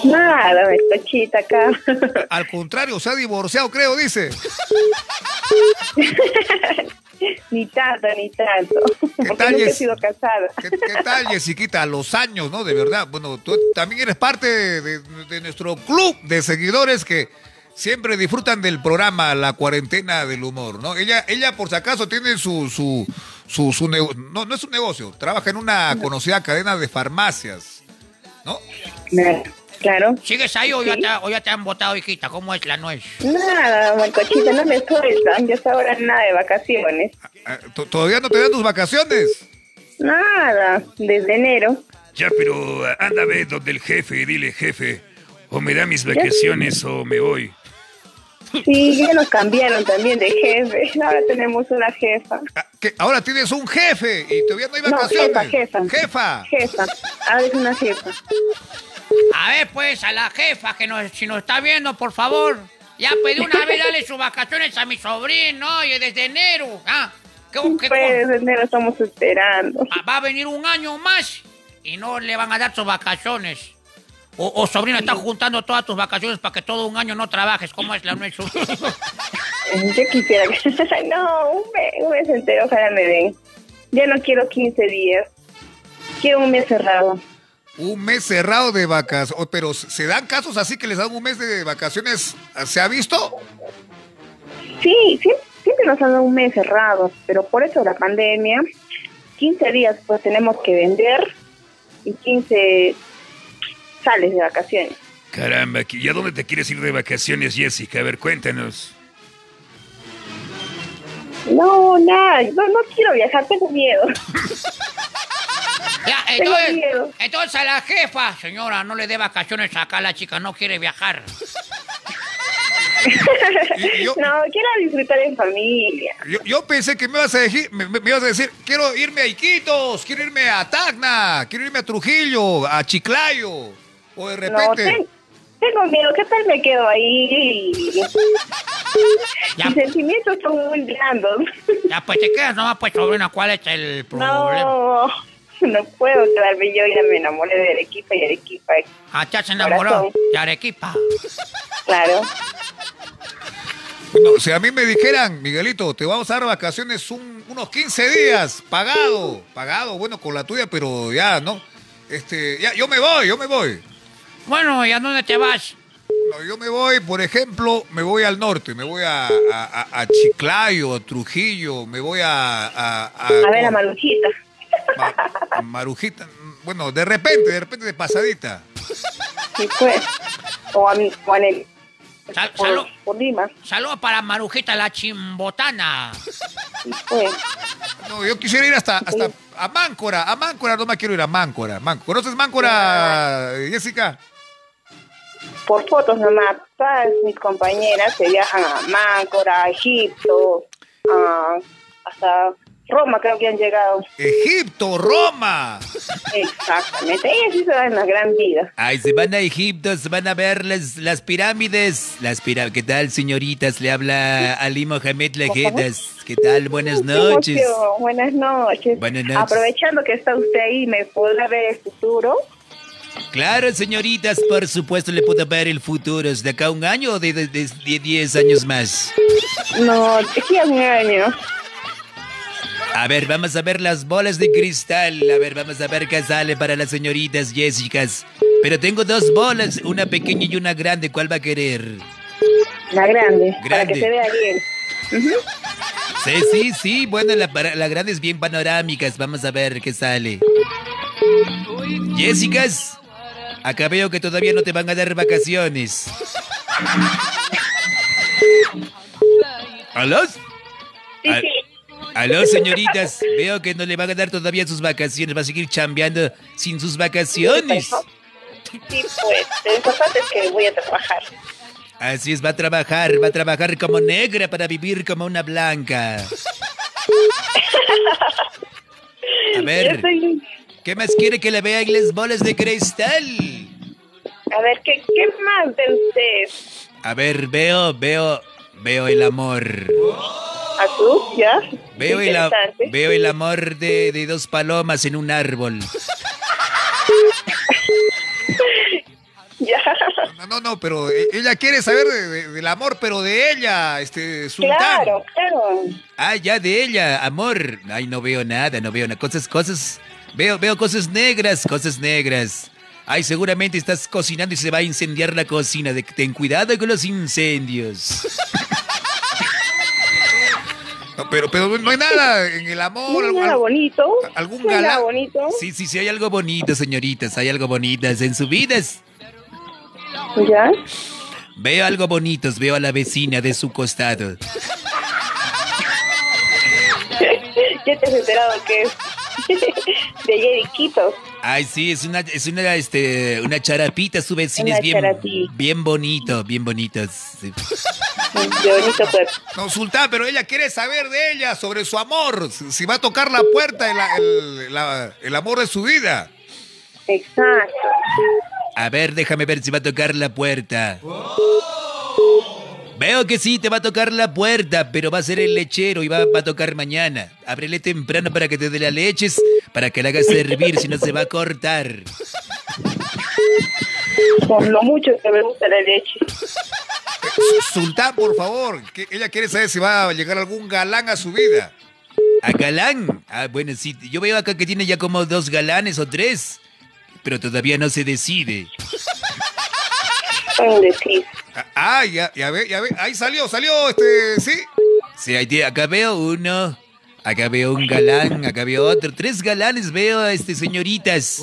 Nada, cochita acá.
Al contrario, se ha divorciado, creo, dice.
ni tanto, ni tanto. Porque
tal,
nunca he sido casada.
¿Qué, qué tal, Jessiquita? Los años, ¿no? De verdad. Bueno, tú también eres parte de, de nuestro club de seguidores que siempre disfrutan del programa La Cuarentena del Humor, ¿no? Ella, ella por si acaso, tiene su... su, su, no, no es un negocio. Trabaja en una conocida cadena de farmacias, ¿no?
Claro.
¿Sigues ahí o, ya te, o ya te han votado, hijita? ¿Cómo es la nuez?
Nada, Marcochita, no me sueltan. Yo hasta ahora nada de vacaciones.
Ah, ¿to- ¿Todavía no te dan tus vacaciones?
Nada, desde enero.
Ya, pero ah, anda a ver donde el jefe y dile, jefe, o me da mis vacaciones o me voy.
Sí, ya nos cambiaron también de jefe. Ahora tenemos una jefa.
Que ahora tienes un jefe y todavía no hay
No,
vacaciones.
jefa, jefa.
Jefa.
Jefa. Ahora es una jefa.
A ver, pues, a la jefa que nos, si nos está viendo, por favor. Ya pedí una vez darle sus vacaciones a mi sobrino, oye, desde enero. Ah, ¿qué, qué-
Pues desde enero estamos esperando.
Ah, va a venir un año más y no le van a dar sus vacaciones. O, o sobrino, están juntando todas tus vacaciones para que todo un año no trabajes. ¿Cómo es la nuez?
Yo quisiera que... No, un mes, un mes entero, ojalá me den. Ya no quiero 15 días. Quiero un mes cerrado.
Un mes cerrado de vacaciones. Oh, Pero ¿se dan casos así que les dan un mes de vacaciones? ¿Se ha visto?
Sí, siempre, siempre nos han dado un mes cerrado, pero por eso la pandemia, 15 días pues tenemos que vender y 15 sales de vacaciones.
Caramba, ¿y a dónde te quieres ir de vacaciones, Jessica? A ver, cuéntanos.
No, nada, no, no quiero viajar, tengo miedo.
Ya, entonces,
miedo.
entonces a la jefa, señora, no le dé vacaciones acá, la chica no quiere viajar.
No, quiero disfrutar en familia.
Yo, yo pensé que me ibas a decir, me, me- me ibas a decir, quiero irme a Iquitos, quiero irme a Tacna, quiero irme a Trujillo, a Chiclayo. O de
No,
repente.
ten- tengo miedo, ¿qué tal me quedo ahí? Mis sentimientos son muy blandos.
Ya, pues te quedas nomás, pues, sobrina, ¿cuál es el problema?
No, no puedo quedarme yo, ya me enamoré de Arequipa y Arequipa.
Ah, ya se enamoró
Corazón.
de Arequipa.
Claro.
No, si a mí me dijeran, Miguelito, te vamos a dar vacaciones un- unos 15 días, pagado, pagado, bueno, con la tuya, pero ya, ¿no? Este, ya, yo me voy, yo me voy.
Bueno, ¿y a dónde te vas?
No, yo me voy, por ejemplo, me voy al norte, me voy a, a- Chiclayo, a Trujillo, me voy a... A, a-
A ver, a Maruchita.
Marujita, bueno, de repente, de repente de pasadita.
Sí, pues. O a, mi- o a Nel-
Sal-
por,
salud.
por Lima.
Saludos para Marujita la chimbotana.
Sí, pues.
No, yo quisiera ir hasta, hasta a Máncora, a Máncora, no me quiero ir a Máncora. ¿Conoces Máncora, Jessica?
Por fotos nomás. Todas mis compañeras se viajan a Máncora, a Egipto, a- hasta Roma creo que han llegado.
Egipto, Roma.
Exactamente. Ellas sí se dan la gran vida.
Ay, se van a Egipto, se van a ver las, las pirámides. Las pirámides. ¿Qué tal, señoritas? Le habla Ali Mohamed Lajedas. ¿Qué tal? Buenas noches.
emoción. Buenas noches.
Buenas noches.
Aprovechando que está usted ahí, ¿me podrá ver el futuro?
Claro, señoritas, por supuesto le puedo ver el futuro. ¿Es de acá un año o de 10 años más?
No, de aquí a un año.
A ver, vamos a ver las bolas de cristal. A ver, vamos a ver qué sale para las señoritas Jessicas. Pero tengo dos bolas, una pequeña y una grande. ¿Cuál va a querer?
La grande, para
Grande.
que se vea bien.
Sí, sí, sí. Bueno, la, para- la grande es bien panorámicas. Vamos a ver qué sale. Jessicas, acá veo que todavía no te van a dar vacaciones. ¿Aló? Al- Aló, señoritas. Veo que no le van a dar todavía sus vacaciones. Va a seguir chambeando sin sus vacaciones.
Sí, pues, lo importante es que voy a trabajar.
Así es, va a trabajar, va a trabajar como negra para vivir como una blanca. A ver, ¿qué más quiere que le vean las bolas de cristal?
A ver, ¿qué, qué más de usted?
A ver, veo, veo, veo el amor.
¿Azul? ¿Ya?
Veo el, a-
Interesante.
veo el amor de, de dos palomas en un árbol.
Ya.
No, no, no, pero e- ella quiere saber de- de- del amor, pero de ella, este, Sultán.
Claro, claro.
Ah, ya de ella, amor. Ay, no veo nada, no veo nada. Cosas, cosas. Veo, veo cosas negras, cosas negras. Ay, seguramente estás cocinando y se va a incendiar la cocina. De, ten cuidado con los incendios.
No, pero, pero no hay nada en el amor.
No hay
algo-
nada bonito.
algún
No hay nada
galán.
bonito.
Sí, sí, sí, hay algo bonito, señoritas. Hay algo bonitas en su vidas.
¿Ya?
Veo algo bonitos, veo a la vecina de su costado.
¿Ya te has enterado que es de Jeriquito?
Ay, sí, es una, es una, este, una charapita, su vecina
Una
es bien,
charapita.
bien bonito, bien bonitos. Sí.
De bonito.
No, Sultán, pero ella quiere saber de ella, sobre su amor. Si va a tocar la puerta, el, el- la- el amor de su vida.
Exacto.
A ver, déjame ver si va a tocar la puerta. Veo que sí, te va a tocar la puerta, pero va a ser el lechero y va, va a tocar mañana. Ábrele temprano para que te dé las leches, para que la hagas servir, si no se va a cortar.
Por lo mucho que me gusta la leche.
Sultán, por favor, que ella quiere saber si va a llegar algún galán a su vida.
¿A galán? Ah, bueno, sí, yo veo acá que tiene ya como dos galanes o tres, pero todavía no se decide.
Ah, Ah, ya, ya ve, ya ve. Ahí salió, salió, este, sí.
Sí, ahí tiene- acá veo uno, acá veo un galán, acá veo otro. Tres galanes veo, este, señoritas.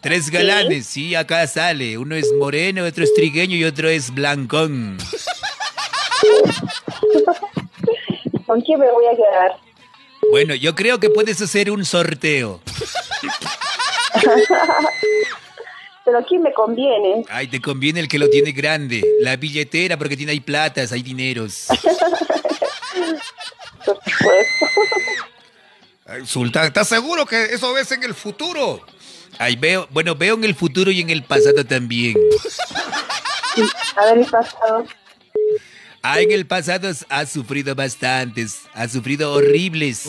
Tres galanes, sí, acá sale. Uno es moreno, otro es trigueño y otro es blancón.
¿Con quién me voy a quedar?
Bueno, yo creo que puedes hacer un sorteo.
Pero ¿quién me conviene?
Ay, te conviene el que lo tiene grande. La billetera, porque tiene ahí platas, hay dineros.
Por supuesto.
Ay, Sultán, ¿estás seguro que eso ves en el futuro?
Ahí veo, bueno, veo en el futuro y en el pasado también.
A ver, el pasado.
Ah, en el pasado has sufrido bastantes, has sufrido horribles.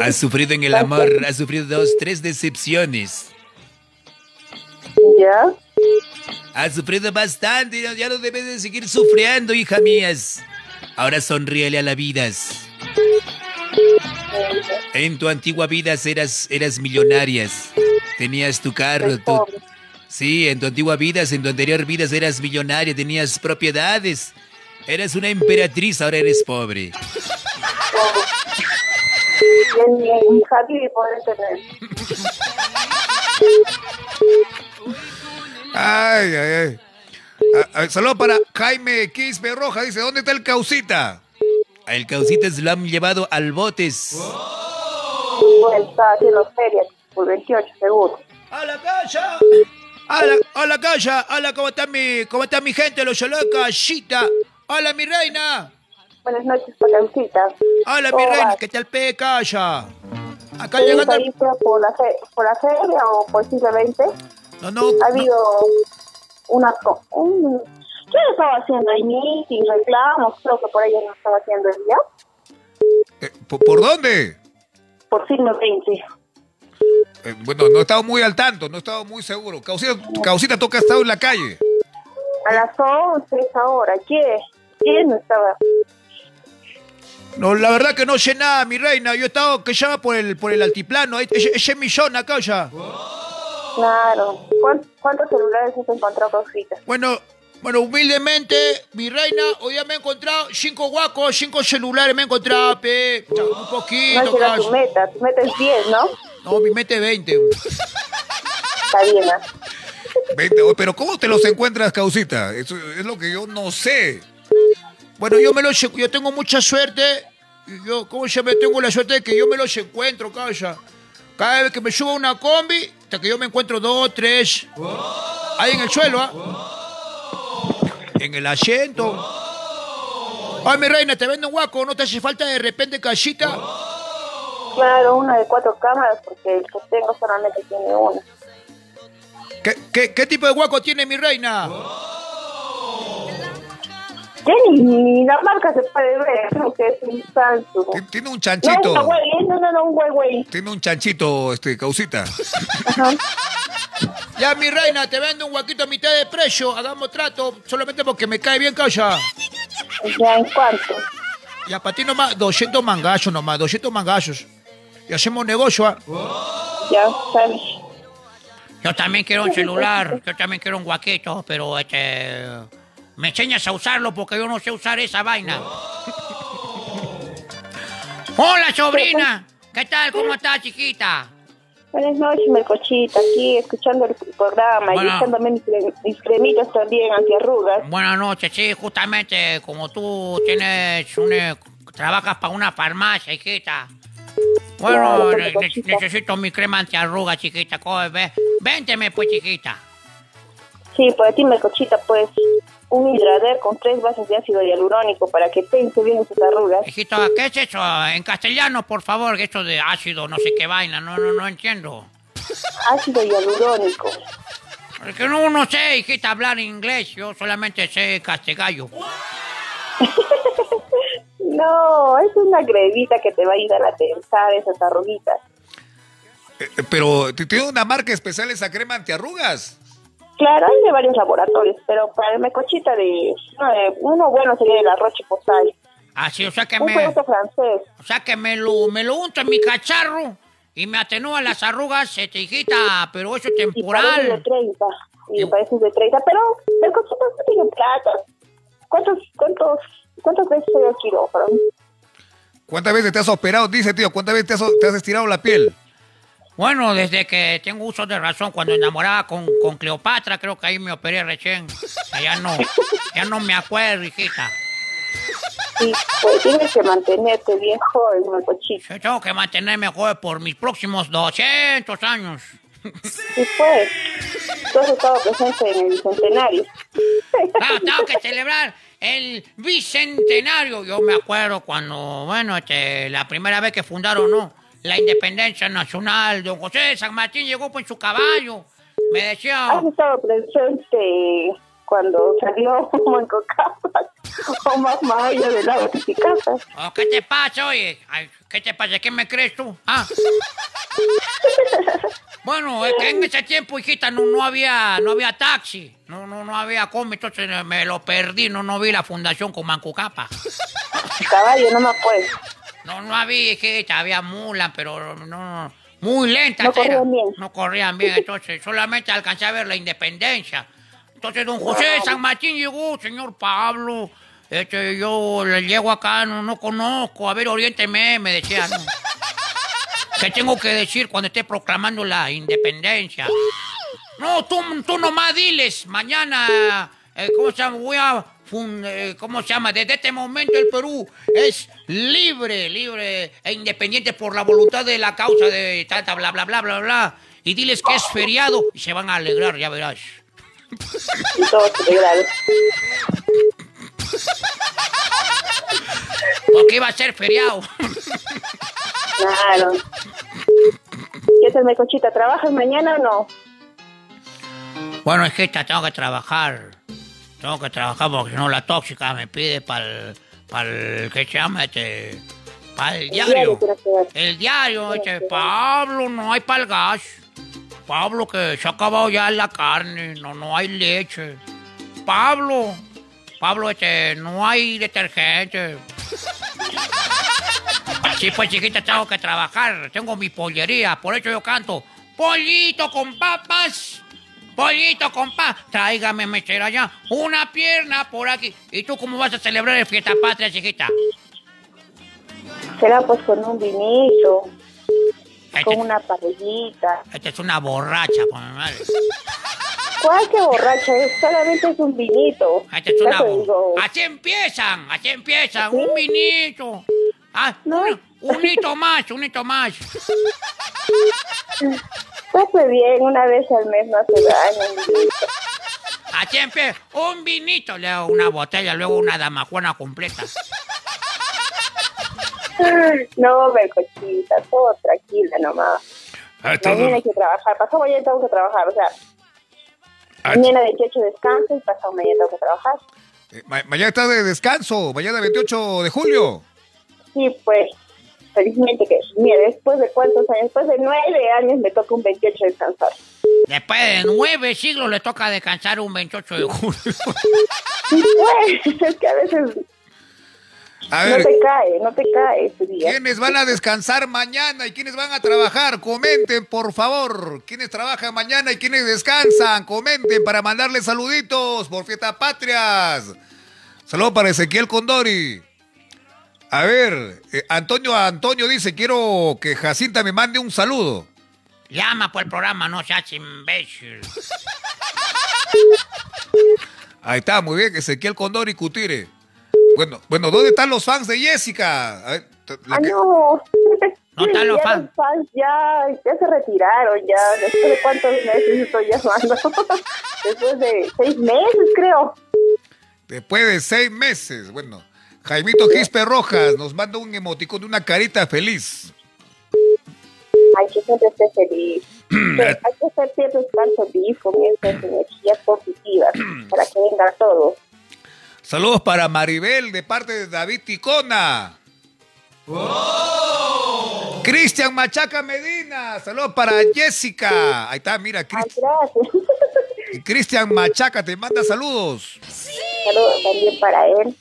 Has sufrido en el amor, has sufrido dos, tres decepciones.
¿Ya?
Has sufrido bastante, ya- ya no debes de seguir sufriendo, hija mías. Ahora sonríele a la vida. En tu antigua vida eras, eras millonarias. Tenías tu carro, tu. Sí, en tu antigua vida, en tu anterior vida eras millonaria, tenías propiedades. Eras una emperatriz, ahora eres pobre.
Ay, ay, ay. Ah, ah, saludo para Jaime Quispe Roja. Dice, ¿dónde está el causita?
El Caucitas lo han llevado al botes.
Bueno, está haciendo feria por 28, seguro.
¡A la casa! ¡A la, a la casa! ¡Hola, cómo está mi, cómo está mi gente! ¡Los saluda casita! ¡Hola, mi reina!
Buenas noches, Pacancita.
¡Hola, mi
¿Cómo
reina!
vas?
¿Qué tal, pe, casa? Acá
¿Estás
llegando...
por la, fe- por la feria o posiblemente
No, no,
ha
no.
habido una... Un, ¿Qué estaba haciendo ahí? Meeting, reclamos, creo que por ahí no estaba haciendo el día.
Eh, ¿por, por dónde?
Por siglo XX.
Eh, bueno, no he estado muy al tanto, no he estado muy seguro. Causita, Causita toca estado en la calle.
A las 11 esa hora. ¿Qué? ¿Quién no estaba?
No, la verdad que no sé nada, mi reina. Yo he estado que ya por el, por el altiplano. ese millón acá ya.
Claro. ¿Cuán- ¿Cuántos celulares has encontrado, cositas?
Bueno, bueno, humildemente, mi reina, hoy día me he encontrado cinco guacos, cinco celulares me he encontrado, pe. Ya, Un
No
poquito,
llega tu
casi.
meta. Tu meta es 10, ¿no?
No, mi mete 20.
Está bien.
Vente, oh, pero ¿cómo te los encuentras, Causita? Eso es lo que yo no sé.
Bueno, yo me los yo tengo mucha suerte. Yo, ¿cómo se me tengo la suerte de que yo me los encuentro, calla? Cada vez que me subo a una combi, hasta que yo me encuentro dos, tres. Ahí en el suelo, ¿ah? En el asiento. Ay, mi reina, te vendo un guaco, ¿no te hace falta de repente casita?
Claro, una de cuatro cámaras porque el que tengo solamente tiene una.
¿Qué, qué, qué tipo de hueco tiene mi reina?
Ya ni, ni la marca se puede ver, creo que es un
Tiene un
No,
chanchito.
un Huawei, no, no, no, un Huawei.
Tiene un chanchito, este, causita.
Ajá.
Ya, mi reina, te vendo un huequito a mitad de precio. Hagamos trato solamente porque me cae bien, calla.
Ya, ¿en cuánto?
Ya, para ti nomás, 200 mangazos nomás, 200 mangazos. Y hacemos negocio, ¿ah?
Ya, sabes.
Yo también quiero un celular, yo también quiero un guaquito, pero este... Me enseñas a usarlo porque yo no sé usar esa vaina. Hola, sobrina. ¿Qué tal? ¿Cómo estás, chiquita?
Buenas noches, Melcochita, aquí escuchando el programa
Bueno.
y echándome mis, cre- mis cremitas también antiarrugas.
Buenas noches, sí, justamente como tú tienes un... eh, trabajas para una farmacia, chiquita. Bueno,
Claro,
ne- necesito mi crema antiarruga, chiquita. ¿cómo ves? Vénteme, pues, chiquita.
Sí, para ti, Melcochita, pues un hidrader con tres bases de ácido hialurónico para que pense bien sus arrugas.
Hijito, ¿qué es eso? En castellano, por favor, esto de ácido, no sé qué vaina, no, no, no entiendo.
Ácido hialurónico.
Porque no, no sé, hijita, hablar inglés, yo solamente sé castellano.
No, es una cremita que te va a ayudar a tensar esas arruguitas.
Eh, Pero tiene una marca especial esa crema antiarrugas.
Claro, hay de varios laboratorios, pero para el Melcochita de no, de- uno bueno sería el arroche postal.
Así, o sea que
Un
me,
producto francés.
o sea que me lo, me lo unto en mi cacharro y me atenúa las arrugas, este, hijita, pero eso es
Y parece de
temporal.
30. Y parece de 30, pero el cochito no tiene plata. ¿Cuántos, cuántos, cuántas veces se quirófano?
¿Cuántas veces te has operado? Dice, tío, ¿cuántas veces te has, te has estirado la piel?
Bueno, desde que tengo uso de razón, cuando enamoraba con, con Cleopatra, creo que ahí me operé recién. Ya no, ya no me acuerdo, hijita.
Sí, pues tienes que mantenerte bien joven, el cochito.
Yo tengo que mantenerme joven por mis próximos 200 años.
Sí, pues. Tú has estado presente en el bicentenario.
Claro, tengo que celebrar el bicentenario. Yo me acuerdo cuando, bueno, este, la primera vez que fundaron, ¿no? La independencia nacional. Don José de San Martín llegó con su caballo. Me decía,
Has estado presente cuando salió Manco Capas o más Maya de la Batificasa.
"Oh, ¿qué te pasa, oye? Ay, ¿Qué te pasa? ¿Qué me crees tú? Ah. Bueno, es que en ese tiempo, hijita, no, no había no había taxi, no no no había combi, entonces me lo perdí, no no vi la fundación con Mancucapa.
Caballo, no me acuerdo.
No, no había, hijita, había mulas, pero no, muy lentas
No
eran.
corrían bien.
No corrían bien, entonces solamente alcancé a ver la independencia. Entonces don José de San Martín llegó, señor Pablo, este, yo le llego acá, no, no conozco, a ver, oriénteme, me decía, ¿no? ¿Qué tengo que decir cuando esté proclamando la independencia? No, tú, tú nomás diles, mañana, eh, ¿cómo se llama? Voy a, fun- eh, ¿cómo se llama? Desde este momento el Perú es libre, libre e independiente por la voluntad de la causa de tanta bla, bla, bla, bla, bla. Y diles que es feriado y se van a alegrar, ya verás. Porque iba a ser feriado.
Claro. ¿Qué tal, Mecochita? ¿Trabajas mañana o no?
Bueno, es que esta tengo que trabajar. Tengo que trabajar porque si no la tóxica me pide para el, para el, ¿qué se llama? Este, para el
diario.
El diario, este, Pablo, no hay para el gas. Pablo, que se ha acabado ya la carne, no, no hay leche. Pablo, Pablo, este, no hay detergente. Así pues, chiquita, tengo que trabajar. Tengo mi pollería, por eso yo canto. Pollito con papas. Pollito con papas. Tráigame, mechera ya. Una pierna por aquí. ¿Y tú cómo vas a celebrar el fiesta patria, chiquita?
Será pues con un vinito,
Esta,
con una parrillita.
esta es una borracha, por mi madre.
¿Cuál que borracha es? Solamente es un vinito.
Esta es una. Así empiezan, así empiezan.
¿Sí?
Un vinito. Ah,
No.
un hito más, un hito más.
Está bien, una vez al mes no hace daño.
Así empieza. Un vinito, luego una botella, luego una damajuana completa.
No, Melcochita, todo tranquila nomás.
Ah, todo-
Mañana hay que trabajar, pasado mañana tengo que trabajar, o sea,
ah,
mañana 28 descanso y pasado mañana tengo que trabajar.
Eh, ma- mañana está de descanso, mañana 28 de julio.
Sí, pues, felizmente que, mira, después de cuántos años, después de nueve años me toca un 28 descansar.
Después de nueve siglos le toca descansar un 28 de julio.
Pues, es que a veces
A
no te cae, no te cae ese día.
¿quiénes van a descansar mañana y quiénes van a trabajar? Comenten, por favor. ¿Quiénes trabajan mañana y quiénes descansan? Comenten para mandarles saluditos por Fiestas Patrias. Saludos para Ezequiel Condori. A ver, eh, Antonio Antonio dice, quiero que Jacinta me mande un saludo.
Llama por el programa, no seas imbécil.
Ahí está, muy bien, Ezequiel Condori Cutire. Bueno, bueno, ¿dónde están los fans de Jessica? A ver,
Ah,
que-
no.
No están los
Ya
fans.
fans ya, ya se retiraron, ya. Después de cuántos meses estoy llamando. Después de seis meses, creo.
Después de seis meses, bueno, Jaimito Quispe Rojas nos manda un emoticón de una carita feliz.
Ay, que siempre esté feliz. Sí, hay que hacer siempre estar feliz con esas energías positivas para que venga todo.
Saludos para Maribel de parte de David Ticona. Cristian Machaca Medina, saludos para Jessica. Ahí está, mira,
Ay,
Cris-
gracias.
Cristian Machaca te manda saludos.
Saludos también para él.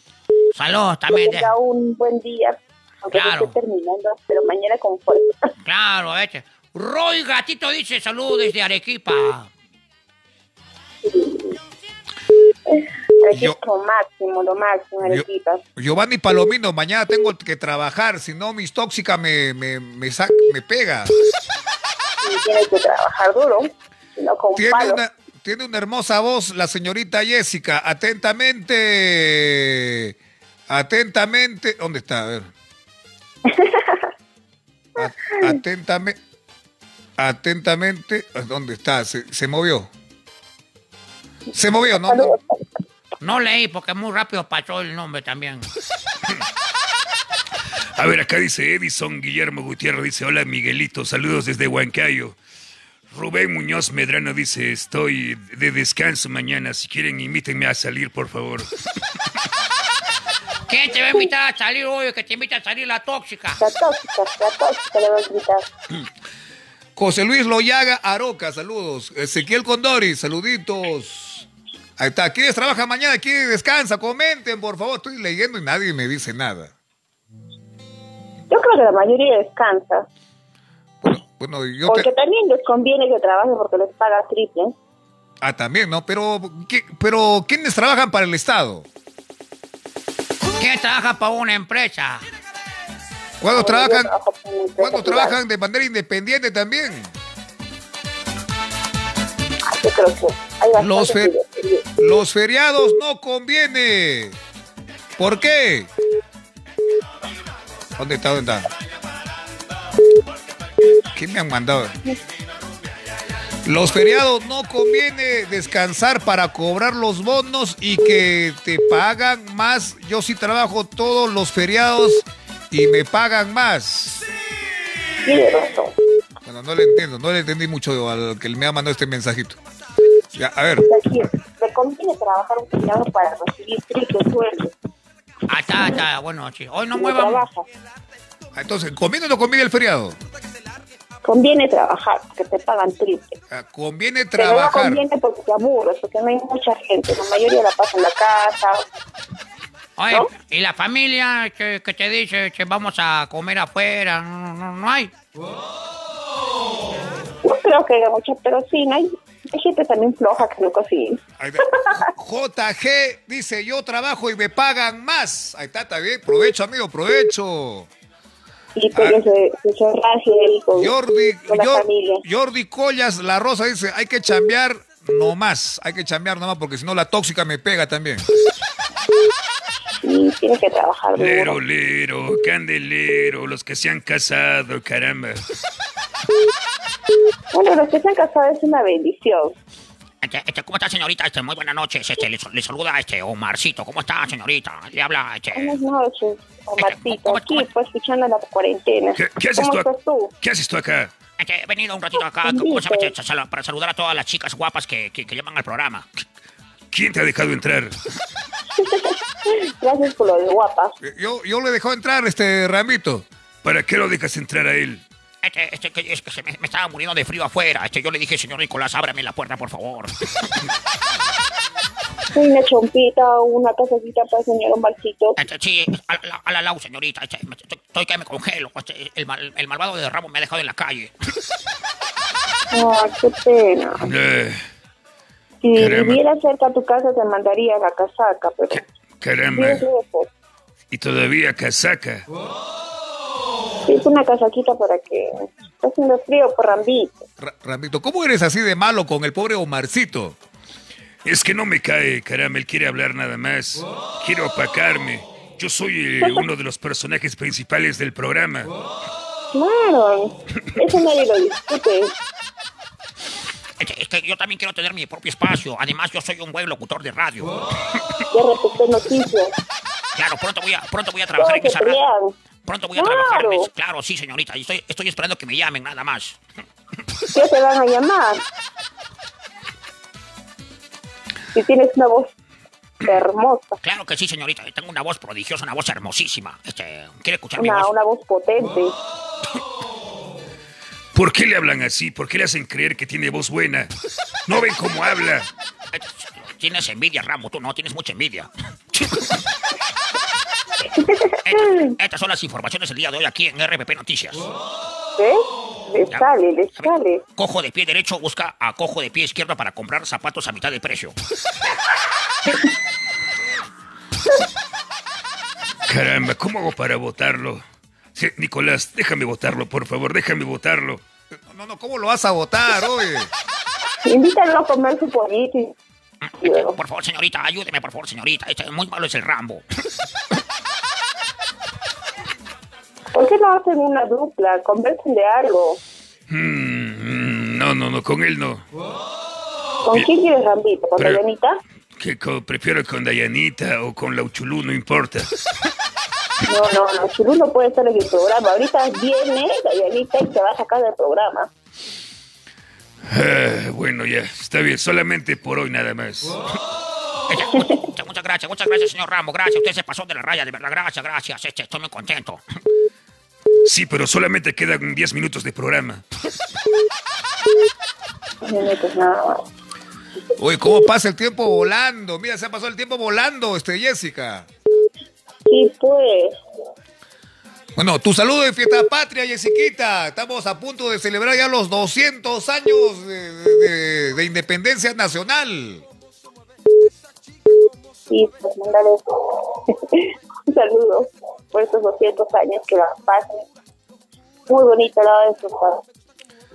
Saludos
Que
también. de-
tenga un buen día. Aunque
Claro.
no esté terminando, pero mañana con fuerza.
Claro, este. Roy Gatito dice saludos desde Arequipa.
Es lo máximo, lo máximo,
Yo-
Arequipa.
Giovanni Palomino, mañana tengo que trabajar, si no mis tóxicas me, me, me, sac- me pega.
Y tienes que trabajar duro, no con
Tiene
palo.
una, tiene una hermosa voz la señorita Jessica. Atentamente. Atentamente. ¿Dónde está? A ver. Atentamente. Atentamente. ¿Dónde está? Se, se movió. Se movió, ¿no? no.
No leí porque muy rápido pasó el nombre también.
A ver, acá dice Edison Guillermo Gutiérrez, dice, hola Miguelito, saludos desde Huancayo. Rubén Muñoz Medrano dice, estoy de descanso mañana, si quieren invítenme a salir, por favor.
¿Quién te va a invitar a salir hoy? Que te invita a salir la tóxica.
La tóxica, la tóxica le va a gritar.
José Luis Loyaga Aroca, saludos. Ezequiel Condori, saluditos. Ahí está. ¿Quiénes trabajan mañana? ¿Quiénes descansa? Comenten, por favor. Estoy leyendo y nadie me dice nada.
Yo creo que la mayoría descansa.
Bueno, yo
Porque
te...
también les conviene que trabajen porque les paga triple.
Ah, también, ¿no? Pero, ¿qué- pero ¿quiénes trabajan para el Estado?
¿Quién trabaja para una empresa?
¿Cuándo trabajan, ¿cuándo trabajan de manera independiente también?
Yo creo que hay bastantes
Los, fe- los feriados no conviene. ¿Por qué? ¿Dónde está? ¿Dónde está? ¿Qué me han mandado? Los feriados no conviene descansar para cobrar los bonos y que te pagan más. Yo sí trabajo todos los feriados y me pagan más.
Tiene razón.
Bueno, no le entiendo, no le entendí mucho al que me ha mandado este mensajito. Ya, a ver.
Le conviene trabajar un feriado para recibir triple sueldo.
Ah, está, está, bueno, sí. Hoy no muevan.
trabaja.
Entonces, ¿conviene o no conviene el feriado?
Conviene trabajar, porque te pagan triple.
Ah, Conviene
Pero no
trabajar.
conviene porque te aburres, porque no hay mucha gente. La mayoría la pasa en la casa.
Oye,
¿No?
¿y la familia que, que te dice que vamos a comer afuera? No, no, no hay.
No creo que haya mucha, pero sí, no hay, hay gente también floja que no cocina.
JG dice, yo trabajo y me pagan más. Ahí está, está bien. Provecho, amigo, provecho.
Y pues que se, se él con,
Jordi,
con la
Jor-
familia.
Jordi Collas, La Rosa dice, hay que chambear nomás. Hay que chambear nomás porque si no la tóxica me pega también.
Y tiene que trabajar duro.
Lero, lero, candelero, los que se han casado, caramba.
Bueno, los que se han casado es una bendición.
Este, este, ¿Cómo está, señorita? Este, muy buenas noches. Este, le, le saluda este Omarcito. ¿Cómo está, señorita? Le habla este.
Buenas noches, Omarcito.
¿Cómo-
Aquí, pues, escuchando la cuarentena.
¿Qué, qué haces
¿Cómo
tú,
tú?
¿Qué haces tú acá?
Este, he venido un ratito acá. Este, para saludar a todas las chicas guapas que, que, que llaman al programa.
¿Quién te ha dejado entrar?
Gracias por lo de guapa.
Yo, yo le dejó entrar este Ramito. ¿Para qué lo dejas entrar a él?
Este, este, que, es que se me, me estaba muriendo de frío afuera. Este, yo le dije, señor Nicolás, ábrame la puerta, por favor.
Una chompita, una casacita para el señor Omarcito.
Este, sí, a, la- a la lau, señorita. Este, me- estoy, estoy que me congelo. Este, el, mal- el malvado de Ramos me ha dejado en la calle.
Ay, qué pena. Si viviera cerca a tu casa, te mandaría la casaca, pero lejos.
Y todavía casaca.
Sí, Es una casaquita para que está haciendo frío por Rambito.
Ra- Ramito, ¿cómo eres así de malo con el pobre Omarcito?
Es que no me cae, caramba, él quiere hablar nada más. Quiero opacarme. Yo soy eh, uno de los personajes principales del programa.
Claro, eso nadie lo discute.
Este, es que yo también quiero tener mi propio espacio. Además, yo soy un buen locutor de radio.
Ya repetí noticias.
Claro, pronto voy a, pronto voy a trabajar en esa radio. Pronto voy a trabajar
Claro.
esa. Claro, sí, señorita. y Estoy, estoy esperando que me llamen nada más.
¿Qué te van a llamar? Si tienes una voz hermosa,
Claro que sí, señorita. Tengo una voz prodigiosa, una voz hermosísima. Este, ¿quiere escuchar mi
una,
voz?
una voz potente.
¿Por qué le hablan así? ¿Por qué le hacen creer que tiene voz buena? ¿No ven cómo habla?
Eh, Tienes envidia, Ramo, tú no, tienes mucha envidia. Estas, estas son las informaciones del día de hoy aquí en RPP Noticias.
¿Ves? Le sale, le sale.
Cojo de pie derecho busca a cojo de pie izquierdo para comprar zapatos a mitad de precio.
Caramba, ¿cómo hago para votarlo? Sí, Nicolás, déjame votarlo, por favor, déjame votarlo.
No, no, ¿cómo lo vas a votar, oye?
Invítalo a comer su pollito.
Por favor, señorita, ayúdeme, por favor, señorita. Este, muy malo es el Rambo.
¿Por qué no hacen una dupla? Conversen de algo.
Mm, mm, no, no, no, con él no.
¿Con quién quieres Rambito? ¿Con
Pero-
Dayanita?
Que co- prefiero con Dayanita o con la Uchulú, no importa.
No, no, no. Chulú no puede estar en el programa. Ahorita viene Dayanita y se va a sacar del programa.
Ah, bueno, ya, está bien, solamente por hoy nada más.
Muchas, muchas gracias, muchas gracias, señor Rambo. Gracias, usted se pasó de la raya, de verdad. Gracias, gracias. Este, estoy muy contento.
Sí, pero solamente quedan 10 minutos de programa.
Oye, ¿cómo pasa el tiempo volando? Mira, se ha pasado el tiempo volando, este, Jessica.
Sí, pues.
Bueno, tu saludo de Fiesta Patria, Jessiquita. Estamos a punto de celebrar ya los 200 años de, de- de independencia nacional.
Sí, pues mandale un saludo por estos 200 años que la pasen. Muy bonito la de su padre.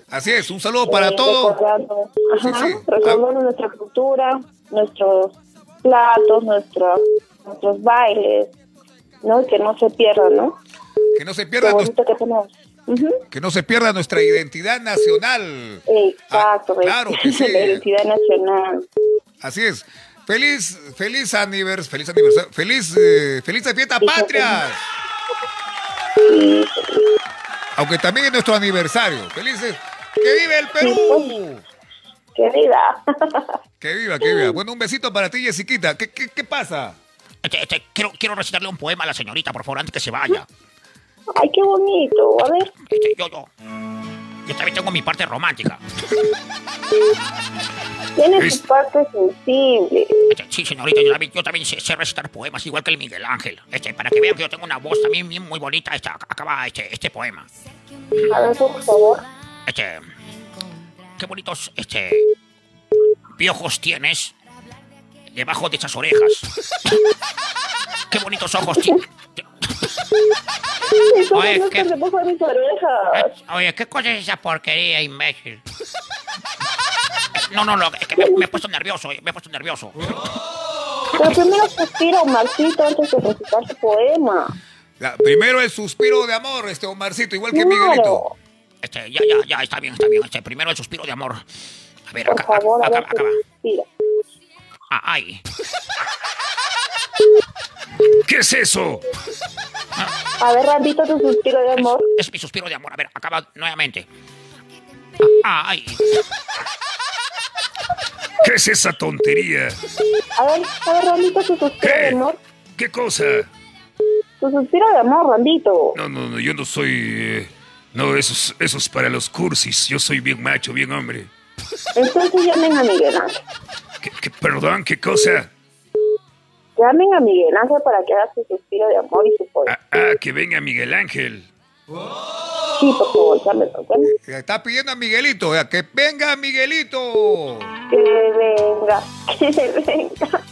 Así es, un saludo para
Eh,
todos.
Recordando,
Sí,
ajá,
sí.
recordando nuestra cultura, nuestros platos, nuestros, nuestros bailes, ¿no? Que no se pierdan, ¿no?
Que no se
Lo
pierda, nues-
bonito que tenemos.
Que no se pierda nuestra identidad nacional.
Exacto,
Ah, claro que sí.
la identidad nacional.
Así es. Feliz, feliz aniversario, feliz aniversario, feliz, eh, feliz Fiesta Patria.
Sí,
Aunque también es nuestro aniversario. Felices. ¡Que vive el Perú!
querida.
Que viva, que viva. Bueno, un besito para ti, Jessiquita. ¿Qué, qué, qué pasa?
Este, este, quiero, quiero recitarle un poema a la señorita, por favor, antes que se vaya.
Ay, qué bonito. A ver,
Este, yo, yo. Yo también tengo mi parte romántica.
tiene su parte sensible.
Sí, señorita, yo también, yo también sé, sé recitar poemas, igual que el Miguel Ángel. Este, para que vean que yo tengo una voz también bien muy bonita, ac- acaba este, este poema.
A ver, por favor.
Este, qué bonitos, este, piojos tienes debajo de esas orejas. qué bonitos ojos tienes.
Eso
Oye,
no
¿qué?
mis orejas.
Oye, ¿qué cosa es esa porquería, imbécil? No, no, no, es que me, me he puesto nervioso, me he puesto nervioso.
Pero primero suspira Marcito antes de recitar su poema.
Primero el suspiro de amor, este Omarcito, igual que Miguelito.
Este, ya, ya, ya, está bien, está bien. Este, primero el suspiro de amor. A ver,
Por
acá,
favor, a
acá,
ver
acá,
suspiro.
Ah, ay.
¿Qué es eso?
A ver, Randito, tu suspiro de amor.
Es mi suspiro de amor. A ver, acaba nuevamente. Ah, ay.
¿Qué es esa tontería?
A ver, a ver, Randito, tu suspiro
¿Qué?
de amor.
¿Qué cosa?
Tu suspiro de amor, Randito.
No, no, no, yo no soy... eh, no, eso es, eso es para los cursis. Yo soy bien macho, bien hombre.
Entonces llamen a Miguel Ángel.
¿Qué, qué- perdón, ¿qué cosa?
Llamen a Miguel Ángel para que haga su suspiro de amor y su poder.
Ah, ah, que venga Miguel Ángel.
Sí, por favor, llámenlo. ¿bueno?
Está pidiendo a Miguelito, eh, que venga Miguelito.
Que venga, que venga.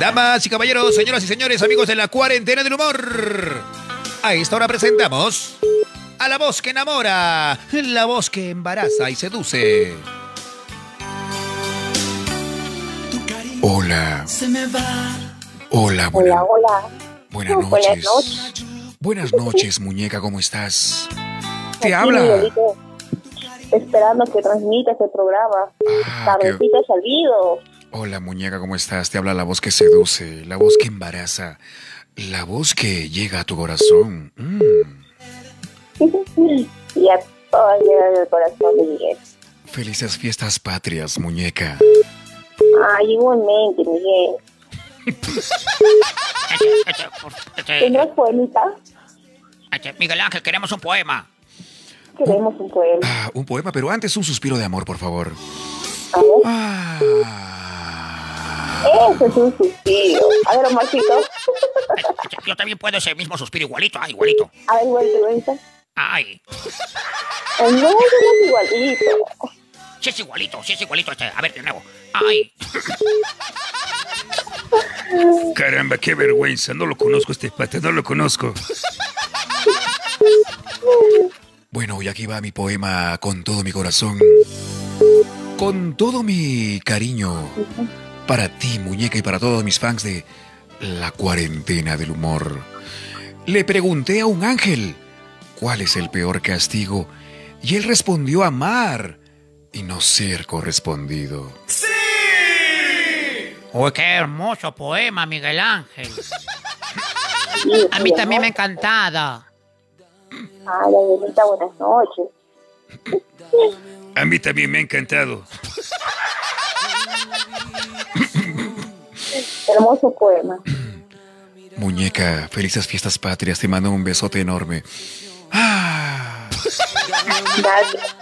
Damas y caballeros, señoras y señores, amigos de la cuarentena del humor. A esta hora presentamos a la voz que enamora, la voz que embaraza y seduce.
Hola. Hola,
Hola,
buena-
hola.
buenas
Buenas
noches.
noches.
Buenas noches, muñeca, ¿cómo estás? Te
Aquí,
habla.
Miguelito, esperando que transmita este programa.
Ah, qué-
Tardecita he salido.
Hola, muñeca, ¿cómo estás? Te habla la voz que seduce, la voz que embaraza, la voz que llega a tu corazón. Mm.
y a todas llegan el corazón de Miguel.
Felices fiestas patrias, muñeca.
Ay, igualmente, Miguel. ¿Tendrás poemita?
Miguel Ángel, queremos un poema.
Queremos un poema.
Ah, un poema, pero antes un suspiro de amor, por favor.
A ver.
Ah.
Ese es un suspiro. A ver, Omarcito.
Yo también puedo ese mismo suspiro igualito, ah, igualito.
A ver, vuelta, vuelta.
Ay,
Ay, no, somos igualito.
sí es igualito, sí es igualito este. A ver, de nuevo. Ay,
Caramba, qué vergüenza. No lo conozco este pata, no lo conozco.
Bueno, y aquí va mi poema con todo mi corazón. Con todo mi cariño. Para ti, muñeca, y para todos mis fans de La cuarentena del humor. Le pregunté a un ángel, ¿cuál es el peor castigo? Y él respondió amar y no ser correspondido.
Uy, qué hermoso poema, Miguel Ángel. A mí también me encantado.
Ay, Adelita, buenas noches.
A mí también me ha encantado.
Hermoso poema.
Muñeca, felices fiestas patrias, te mando un besote enorme. Ah,
Gracias.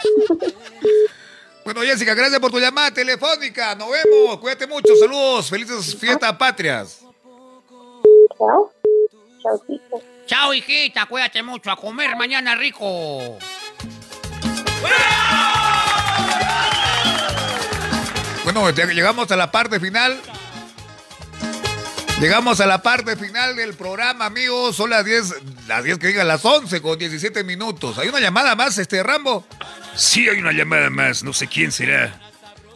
Bueno, Jessica, gracias por tu llamada telefónica. Nos vemos. Cuídate mucho. Saludos. Felices fiestas patrias.
Chao. Chaucito.
Chao, hijita, cuídate mucho. A comer mañana rico.
Bueno, llegamos a la parte final. Llegamos a la parte final del programa, amigos. Son las 10, las 10 que digan, las 11 con 17 minutos. ¿Hay una llamada más, este Rambo?
Sí hay una llamada más, no sé quién será.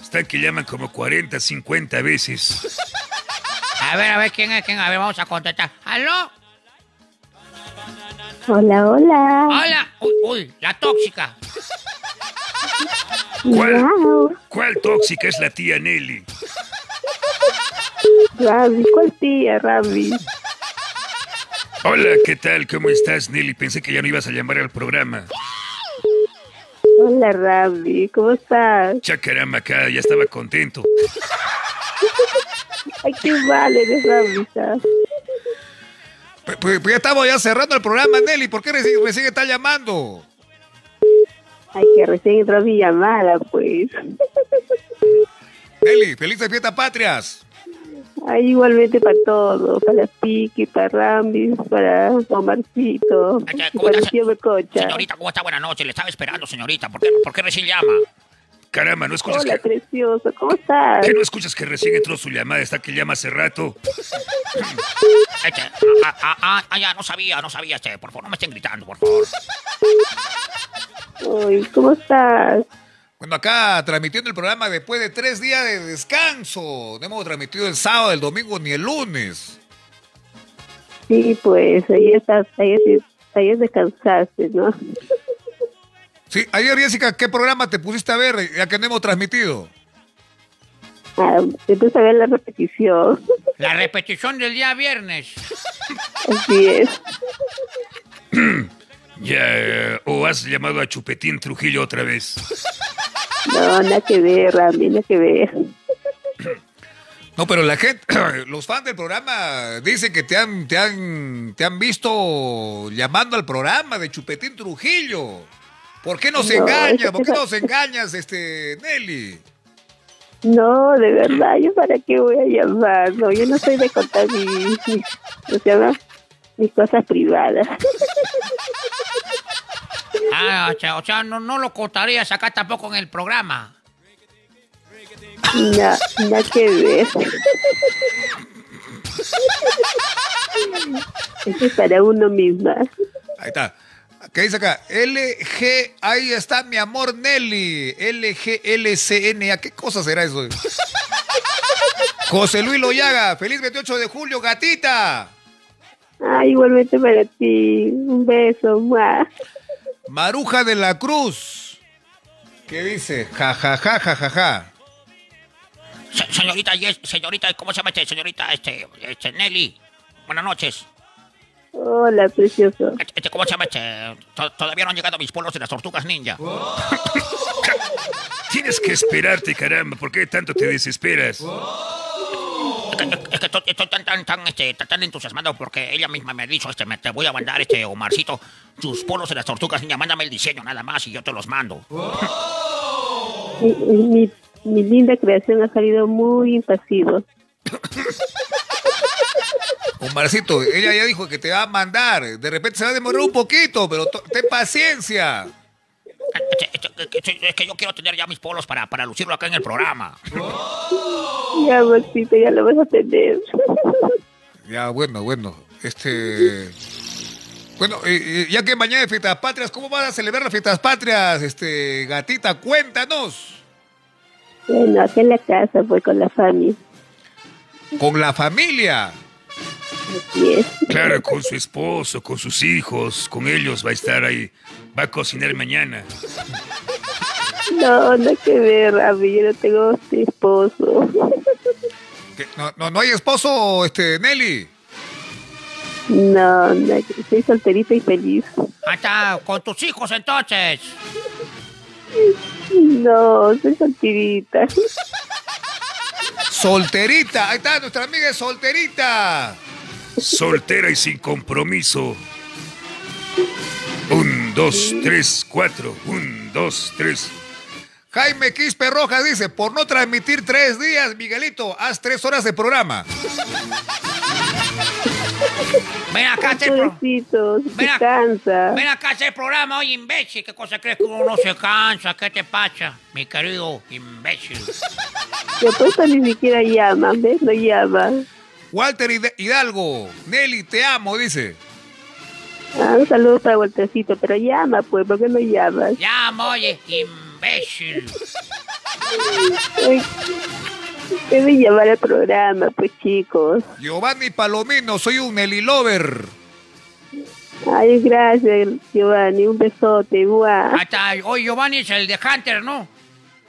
Están que llaman como 40, 50 veces.
A ver, a ver, ¿quién es? ¿Quién? A ver, vamos a contestar. ¿Aló?
Hola, hola.
Hola. Uy, uy, la tóxica.
¿Cuál. ¿Cuál tóxica es la tía Nelly?
Rabi, ¿cuál tía, Rabi?
Hola, ¿qué tal? ¿Cómo estás, Nelly? Pensé que ya no ibas a llamar al programa.
Hola, Rabi, ¿cómo estás?
Chacaramba acá, ya estaba contento.
Ay, qué vale de Rabi, ¿sabes?
Pues, pues- pues ya estamos ya cerrando el programa, Nelly. ¿Por qué recién, recién está llamando?
Ay, que recién entró mi llamada, pues.
Nelly, felices fiestas patrias.
Ay, igualmente para todos, para Piqui, para Rambis, para Omarcito,
¿cómo
para
estás?
tío Becocha.
Señorita, ¿cómo está? Buenas noches. Le estaba esperando, señorita. ¿Por qué, por qué recién llama?
Caramba, ¿no escuchas
Hola,
que,
precioso, ¿cómo estás?
¿qué no escuchas que recién entró su llamada? Está que llama hace rato.
Este, ah, ah, ah, ah, ya, no sabía, no sabía, este. Por favor, no me estén gritando, por favor.
Ay, ¿cómo estás?
Bueno, acá transmitiendo el programa después de tres días de descanso. No hemos transmitido el sábado, el domingo ni el lunes.
Sí, pues, ahí estás, ahí, es- ahí es descansaste, ¿no?
Sí, ayer Jessica, ¿qué programa te pusiste a ver ya que no hemos transmitido?
Ah, empecé a ver la repetición.
La repetición del día viernes.
Así es.
Ya, o has llamado a Chupetín Trujillo otra vez.
No, nada que ver, Rami, nada que ver.
No, pero la gente, los fans del programa dicen que te han, te han, te han visto llamando al programa de Chupetín Trujillo. ¿Por qué nos
No,
engañas? ¿Por qué nos engañas, este, Nelly?
No, de verdad, ¿yo para qué voy a llamar? No, yo no soy de contar mis, mis, ¿cómo se llama? mis cosas privadas.
Ah, o sea, o sea, no, no lo contarías acá tampoco en el programa.
No, nada que ver. Eso es para uno misma.
Ahí está. ¿Qué dice acá? LG, ahí está mi amor Nelly. LGLCNA. ¿Qué cosa será eso? José Luis Loyaga, feliz 28 de julio, gatita.
Ah, igualmente para ti. Un beso, ¡mua!
Maruja de la Cruz. ¿Qué dice? Ja, ja, ja, ja, ja, ja.
Se- señorita, Yes- señorita, ¿cómo se llama este? Señorita, este, este, Nelly. Buenas noches.
Hola, precioso.
Este, ¿Cómo se llama este? To- Todavía no han llegado mis polos de las tortugas ninja.
Tienes que esperarte, caramba. ¿Por qué tanto te desesperas?
Que estoy, estoy tan, tan, tan, este, tan, tan entusiasmado porque ella misma me ha dicho, este, me, te voy a mandar, este, Omarcito, tus polos de las tortugas ninja, mándame el diseño nada más y yo te los mando.
Mi, mi, mi linda creación ha salido muy impasivo.
Omarcito, ella ya dijo que te va a mandar. De repente se va a demorar un poquito, pero ten paciencia.
Es que yo quiero tener ya mis polos para, para lucirlo acá en el programa.
Ya, Maxito, ya lo vas a tener.
Ya, bueno, bueno. Este. Bueno, eh, eh, ya que mañana es Fiestas Patrias, ¿cómo vas a celebrar las Fiestas Patrias, este, gatita? Cuéntanos.
Bueno, acá en la casa, pues con la familia.
Con la familia.
Así es.
Claro, con su esposo, con sus hijos, con ellos va a estar ahí. Va a cocinar mañana.
No, no que ver, Rami, yo no tengo esposo.
¿Qué? No, no, no hay esposo, este, Nelly.
No, no, soy solterita y feliz.
Hasta con tus hijos entonces.
No, soy solterita.
Solterita. Ahí está, nuestra amiga es solterita.
Soltera y sin compromiso. Un, dos, tres, cuatro. Un, dos, tres.
Jaime Quispe Rojas dice, por no transmitir tres días, Miguelito, haz tres horas de programa.
Ven acá hacer pro- Ven
cansa.
Ven acá hacer programa, oye, imbécil. ¿Qué cosa crees que uno no se cansa? ¿Qué te pasa, mi querido imbécil?
Y apuesto ni siquiera llama, ¿ves? No llama.
Walter Hid- Hidalgo, Nelly, te amo, dice.
Ah, un saludo para Waltercito, pero llama, pues, ¿por qué no llamas?
Llama, oye, imbécil.
Ay, Deben llamar al programa, pues, chicos.
Giovanni Palomino, soy un Nelly Lover.
Ay, gracias, Giovanni. Un besote. ¡Mua!
Hasta hoy Giovanni es el de Hunter, ¿no?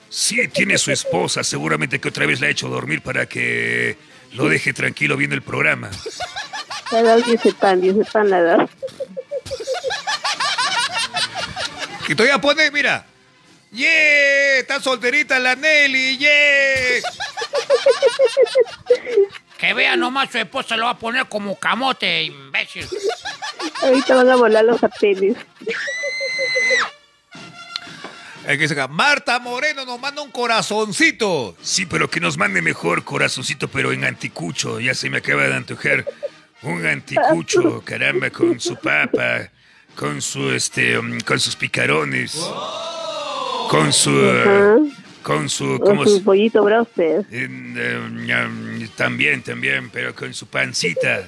Sí, tiene su esposa. Seguramente que otra vez la ha hecho dormir para que lo deje tranquilo viendo el programa.
Le ha dado 10 pan, 10 pan la dado.
Y todavía pone, mira. ¡Yeah! Está solterita la Nelly, ¡yeah!
Que vea nomás su esposa lo va a poner como camote, imbécil.
Ahorita van a volar los papeles.
Hay que sacar. Marta Moreno nos manda un corazoncito.
Sí, pero que nos mande mejor corazoncito, pero en anticucho. Ya se me acaba de antojar un anticucho, caramba, con su papa, con su este, um, con sus picarones, con su, uh, con su, ¿cómo
Con su pollito browser.
en, um, también, también, pero con su pancita.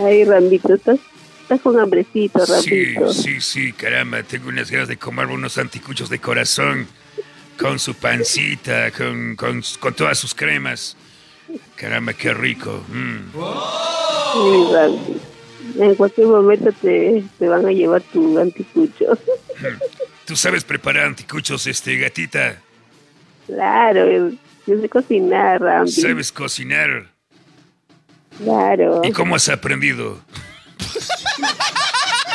Ay, Rambito, estás, estás con hambrecito,
Sí,
Rambito.
sí, sí, caramba, tengo unas ganas de comer unos anticuchos de corazón con su pancita, con, con, con todas sus cremas. Caramba, qué rico. mm.
Rambito. En cualquier momento te, te van a llevar tu anticucho.
¿Tú sabes preparar anticuchos, este, gatita?
Claro, yo sé cocinar, Rambi.
¿Sabes cocinar?
Claro.
¿Y cómo has aprendido?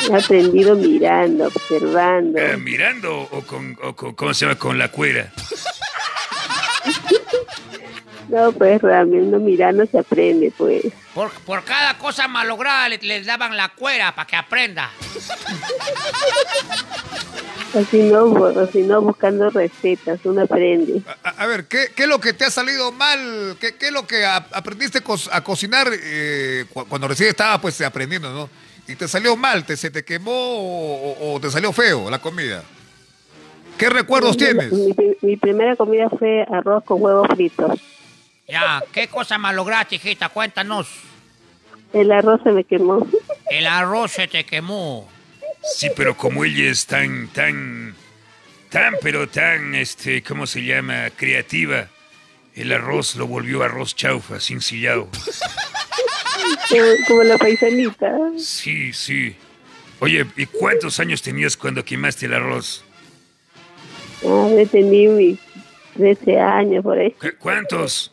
He aprendido mirando, observando.
Ah, ¿Mirando o con, o con, cómo se llama, con la cuera?
No, pues realmente mirando se aprende, pues.
Por, por cada cosa malograda le- les daban la cuera para que aprenda.
Así no, o si no buscando recetas, uno aprende.
A, a ver, ¿qué, qué es lo que te ha salido mal? ¿Qué, qué es lo que a- aprendiste a cocinar eh, cu- cuando recién estabas pues aprendiendo, no? Y te salió mal, te, se te quemó o, o- o te salió feo la comida. ¿Qué recuerdos tienes?
Mi, mi- mi primera comida fue arroz con huevos fritos.
Ya, ¿qué cosa malograste, hijita? Cuéntanos.
El arroz se me quemó.
El arroz se te quemó.
Sí, pero como ella es tan, tan, tan, pero tan, este, ¿cómo se llama? Creativa. El arroz lo volvió arroz chaufa, sin sillao.
Como, la paisanita.
Sí, sí. Oye, ¿y cuántos años tenías cuando quemaste el arroz?
Ah, yo tenía mis 13 años por ahí.
¿Cu- ¿Cuántos?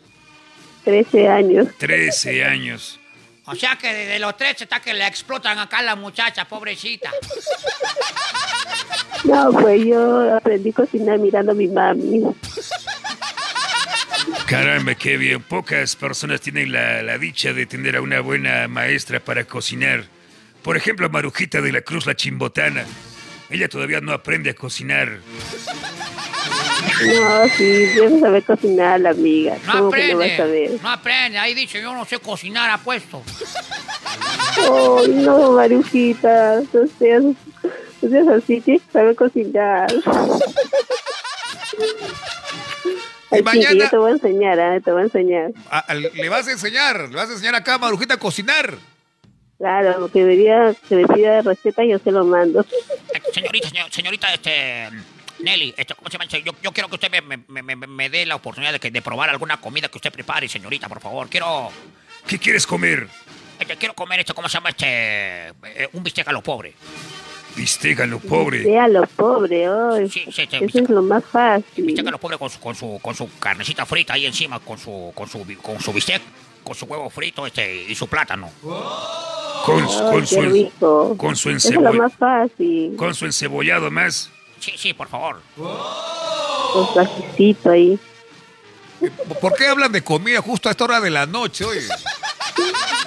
13 años.
Trece años.
O sea que desde los 13 está que le explotan acá a la muchacha, pobrecita.
No, pues yo aprendí a cocinar mirando a mi mami.
Caramba, qué bien. Pocas personas tienen la, la dicha de tener a una buena maestra para cocinar. Por ejemplo, Marujita de la Cruz, la chimbotana. Ella todavía no aprende a cocinar.
No, sí, debe saber cocinar la amiga.
No
¿Cómo que no vas a
aprende.
ver?
No aprende. Ahí dice, yo no sé cocinar, apuesto.
Oh, no, Marujita, no seas, no seas así, tienes que saber cocinar. Ay,
mañana-
yo te voy a enseñar, ¿ah? te voy a enseñar.
A- a- le vas a enseñar, le vas a enseñar acá a Marujita a cocinar.
Claro, que debería que me pida receta yo se lo mando.
Eh, Señorita, señor- señorita, este... Nelly, este, ¿cómo se llama? Yo, yo quiero que usted me, me- me- me- me dé la oportunidad de, que, de probar alguna comida que usted prepare, señorita, por favor. Quiero...
¿Qué quieres comer?
este, quiero comer esto, ¿cómo se llama? Este... eh, un bistec a lo pobre.
Bistec a lo pobre.
Sea lo pobre, hoy.
Sí, sí, sí,
Eso es lo más fácil.
Bistec a lo pobre con su, con su, con su carnecita frita ahí encima, con su, con su, con su bistec, con su huevo frito este, y su plátano.
Con,
Ay,
con
qué
su,
rico.
con su
Eso es lo
encebollado.
más fácil.
Con su encebollado más.
Sí, sí, por favor.
Su ajicito ahí.
¿Por qué hablan de comida justo a esta hora de la noche, oye?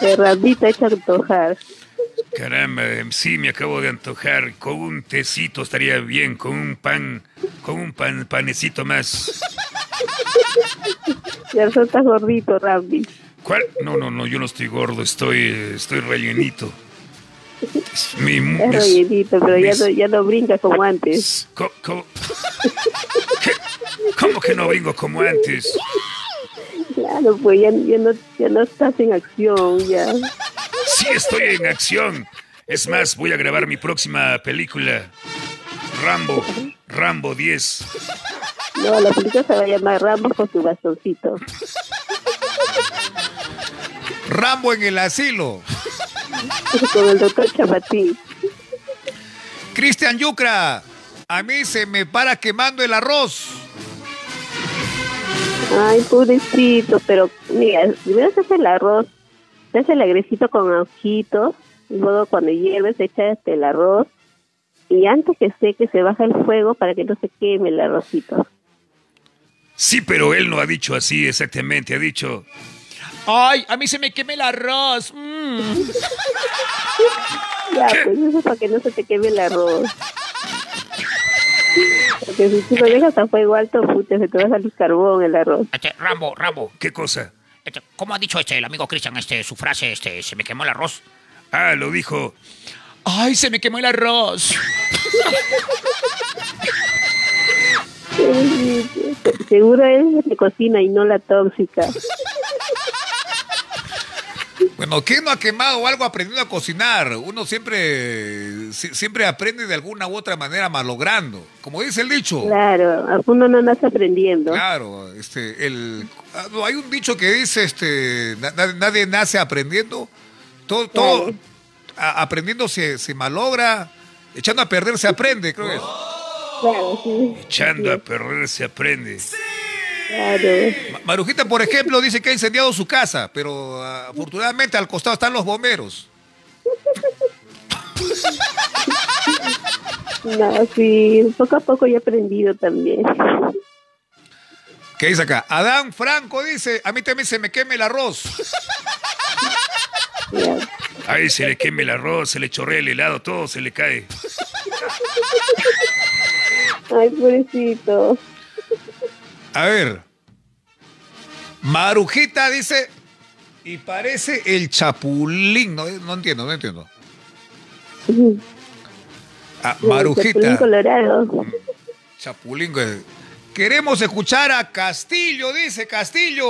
De rabita hecha antojar.
Caramba, sí, me acabo de antojar. Con un tecito estaría bien, con un pan, con un pan, panecito más.
Ya estás gordito, Rambi.
¿Cuál? No, no, no, yo no estoy gordo, estoy, estoy rellenito. Mi,
Es
mis-
rellenito, pero ya
mis-
no, ya no brinca como antes.
co- ¿Qué? ¿Cómo que no vengo como antes?
Claro, pues ya, ya, no, ya no estás en acción, ya.
Sí, estoy en acción. Es más, voy a grabar mi próxima película. Rambo, Rambo 10.
No, la película se va a llamar Ramos con su bastoncito.
Rambo en el asilo.
Con el doctor Chapatín.
Cristian Yucra, a mí se me para quemando el arroz.
Ay, pobrecito, pero mira, primero se hace el arroz, se hace el agresito con ojitos, y luego cuando hierve se echa este, el arroz, y antes que seque se baja el fuego para que no se queme el arrocito.
Sí, pero él no ha dicho así exactamente, ha dicho...
Ay, a mí se me quema el arroz. Mm.
Ya, pues eso es para que no se te queme el arroz. Porque si tú lo dejas a fuego alto, puta, se te va a salir carbón el arroz.
Este, Rambo, Rambo.
¿Qué cosa?
Este, ¿Cómo ha dicho este, el amigo Cristian este, su frase, este, se me quemó el arroz?
Ah, lo dijo.
Ay, se me quemó el arroz.
Seguro es que cocina y no la tóxica.
Bueno, ¿quién no ha quemado algo aprendiendo a cocinar? Uno siempre, si- siempre aprende de alguna u otra manera malogrando. Como dice el dicho.
Claro, uno no nace aprendiendo.
Claro, este, el, ah, no, hay un dicho que dice, este, na- na- nadie nace aprendiendo. Todo, todo, a- aprendiendo se, se malogra, echando a perder se aprende, creo que es.
Claro, sí.
Echando a perder se aprende.
Claro.
Ma- Marujita, por ejemplo, dice que ha incendiado su casa, pero ah, afortunadamente al costado están los bomberos.
No, sí, poco a poco ya he aprendido también.
¿Qué dice acá? Adán Franco dice, a mí también se me queme el arroz.
Ahí se le queme el arroz, se le chorrea el helado, todo se le cae.
Ay, pobrecito.
A ver. Marujita dice, y parece el chapulín. No, no entiendo, no entiendo. Ah,
Chapulín
Marujita.
colorado.
Chapulín. Queremos escuchar a Castillo, dice Castillo.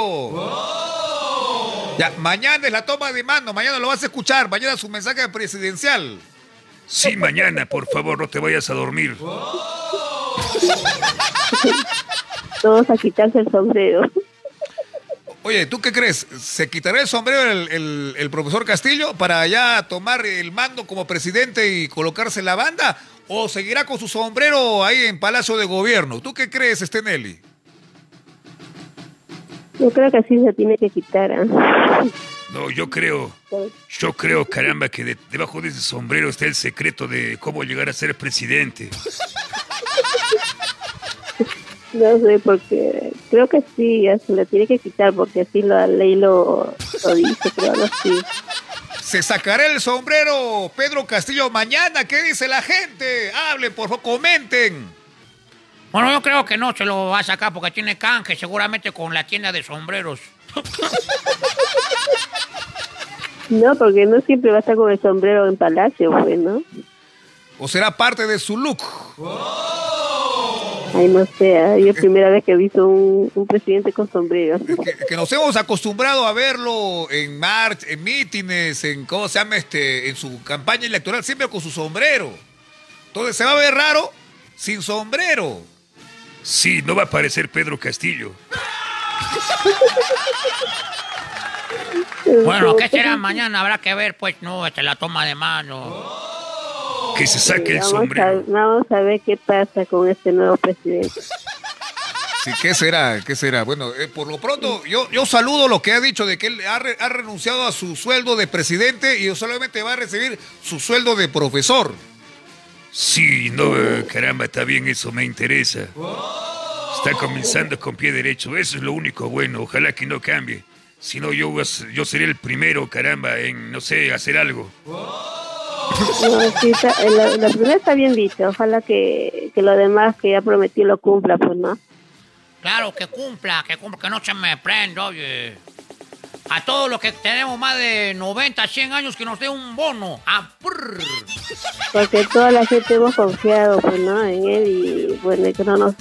Ya, mañana es la toma de mando, mañana lo vas a escuchar, mañana su mensaje presidencial.
Sí, mañana, por favor, no te vayas a dormir.
Todos a quitarse el sombrero.
Oye, ¿tú qué crees? ¿Se quitará el sombrero el, el- el profesor Castillo para ya tomar el mando como presidente y colocarse la banda? ¿O seguirá con su sombrero ahí en Palacio de Gobierno? ¿Tú qué crees, Stenelli?
Yo creo que así se tiene que quitar. ¿ah?
No, yo creo, yo creo, caramba, que de- debajo de ese sombrero está el secreto de cómo llegar a ser presidente.
No sé, porque creo que sí, ya se lo tiene que quitar, porque así la ley lo, lo dice, creo, algo así.
¿Se sacará el sombrero Pedro Castillo mañana? ¿Qué dice la gente? Hablen, por favor, comenten.
Bueno, yo creo que no se lo va a sacar porque tiene canje seguramente con la tienda de sombreros.
No, porque no siempre va a estar con el sombrero en palacio, pues, ¿no?
¿O será parte de su look?
Ay, no sé, yo primera vez que he visto un, un presidente con sombrero.
que, que nos hemos acostumbrado a verlo en march, en mítines, en cómo se llama este, en su campaña electoral, siempre con su sombrero. Entonces se va a ver raro sin sombrero.
Sí, no va a aparecer Pedro Castillo.
Bueno, ¿qué será mañana? Habrá que ver, pues, no, esta es la toma de mano.
Que se saque el
vamos, a,
sombrero.
vamos a ver qué pasa con este nuevo presidente.
Sí, ¿qué será? ¿Qué será? Bueno, eh, por lo pronto, yo, yo saludo lo que ha dicho de que él ha, re- ha renunciado a su sueldo de presidente y solamente va a recibir su sueldo de profesor.
Sí, no, caramba, está bien, eso me interesa. Está comenzando con pie derecho, eso es lo único bueno, ojalá que no cambie. Si no, yo, yo seré el primero, caramba, en, no sé, hacer algo.
No, sí, está- la, la primera está bien dicho, ojalá que, que lo demás que ya prometió lo cumpla, pues, ¿no?
Claro, que cumpla, que cumpla, que no se me prenda, oye. A todos los que tenemos más de 90, 100 años, que nos dé un bono. Prr.
Porque toda la gente hemos confiado, pues, ¿no? En él y, bueno, que no nos,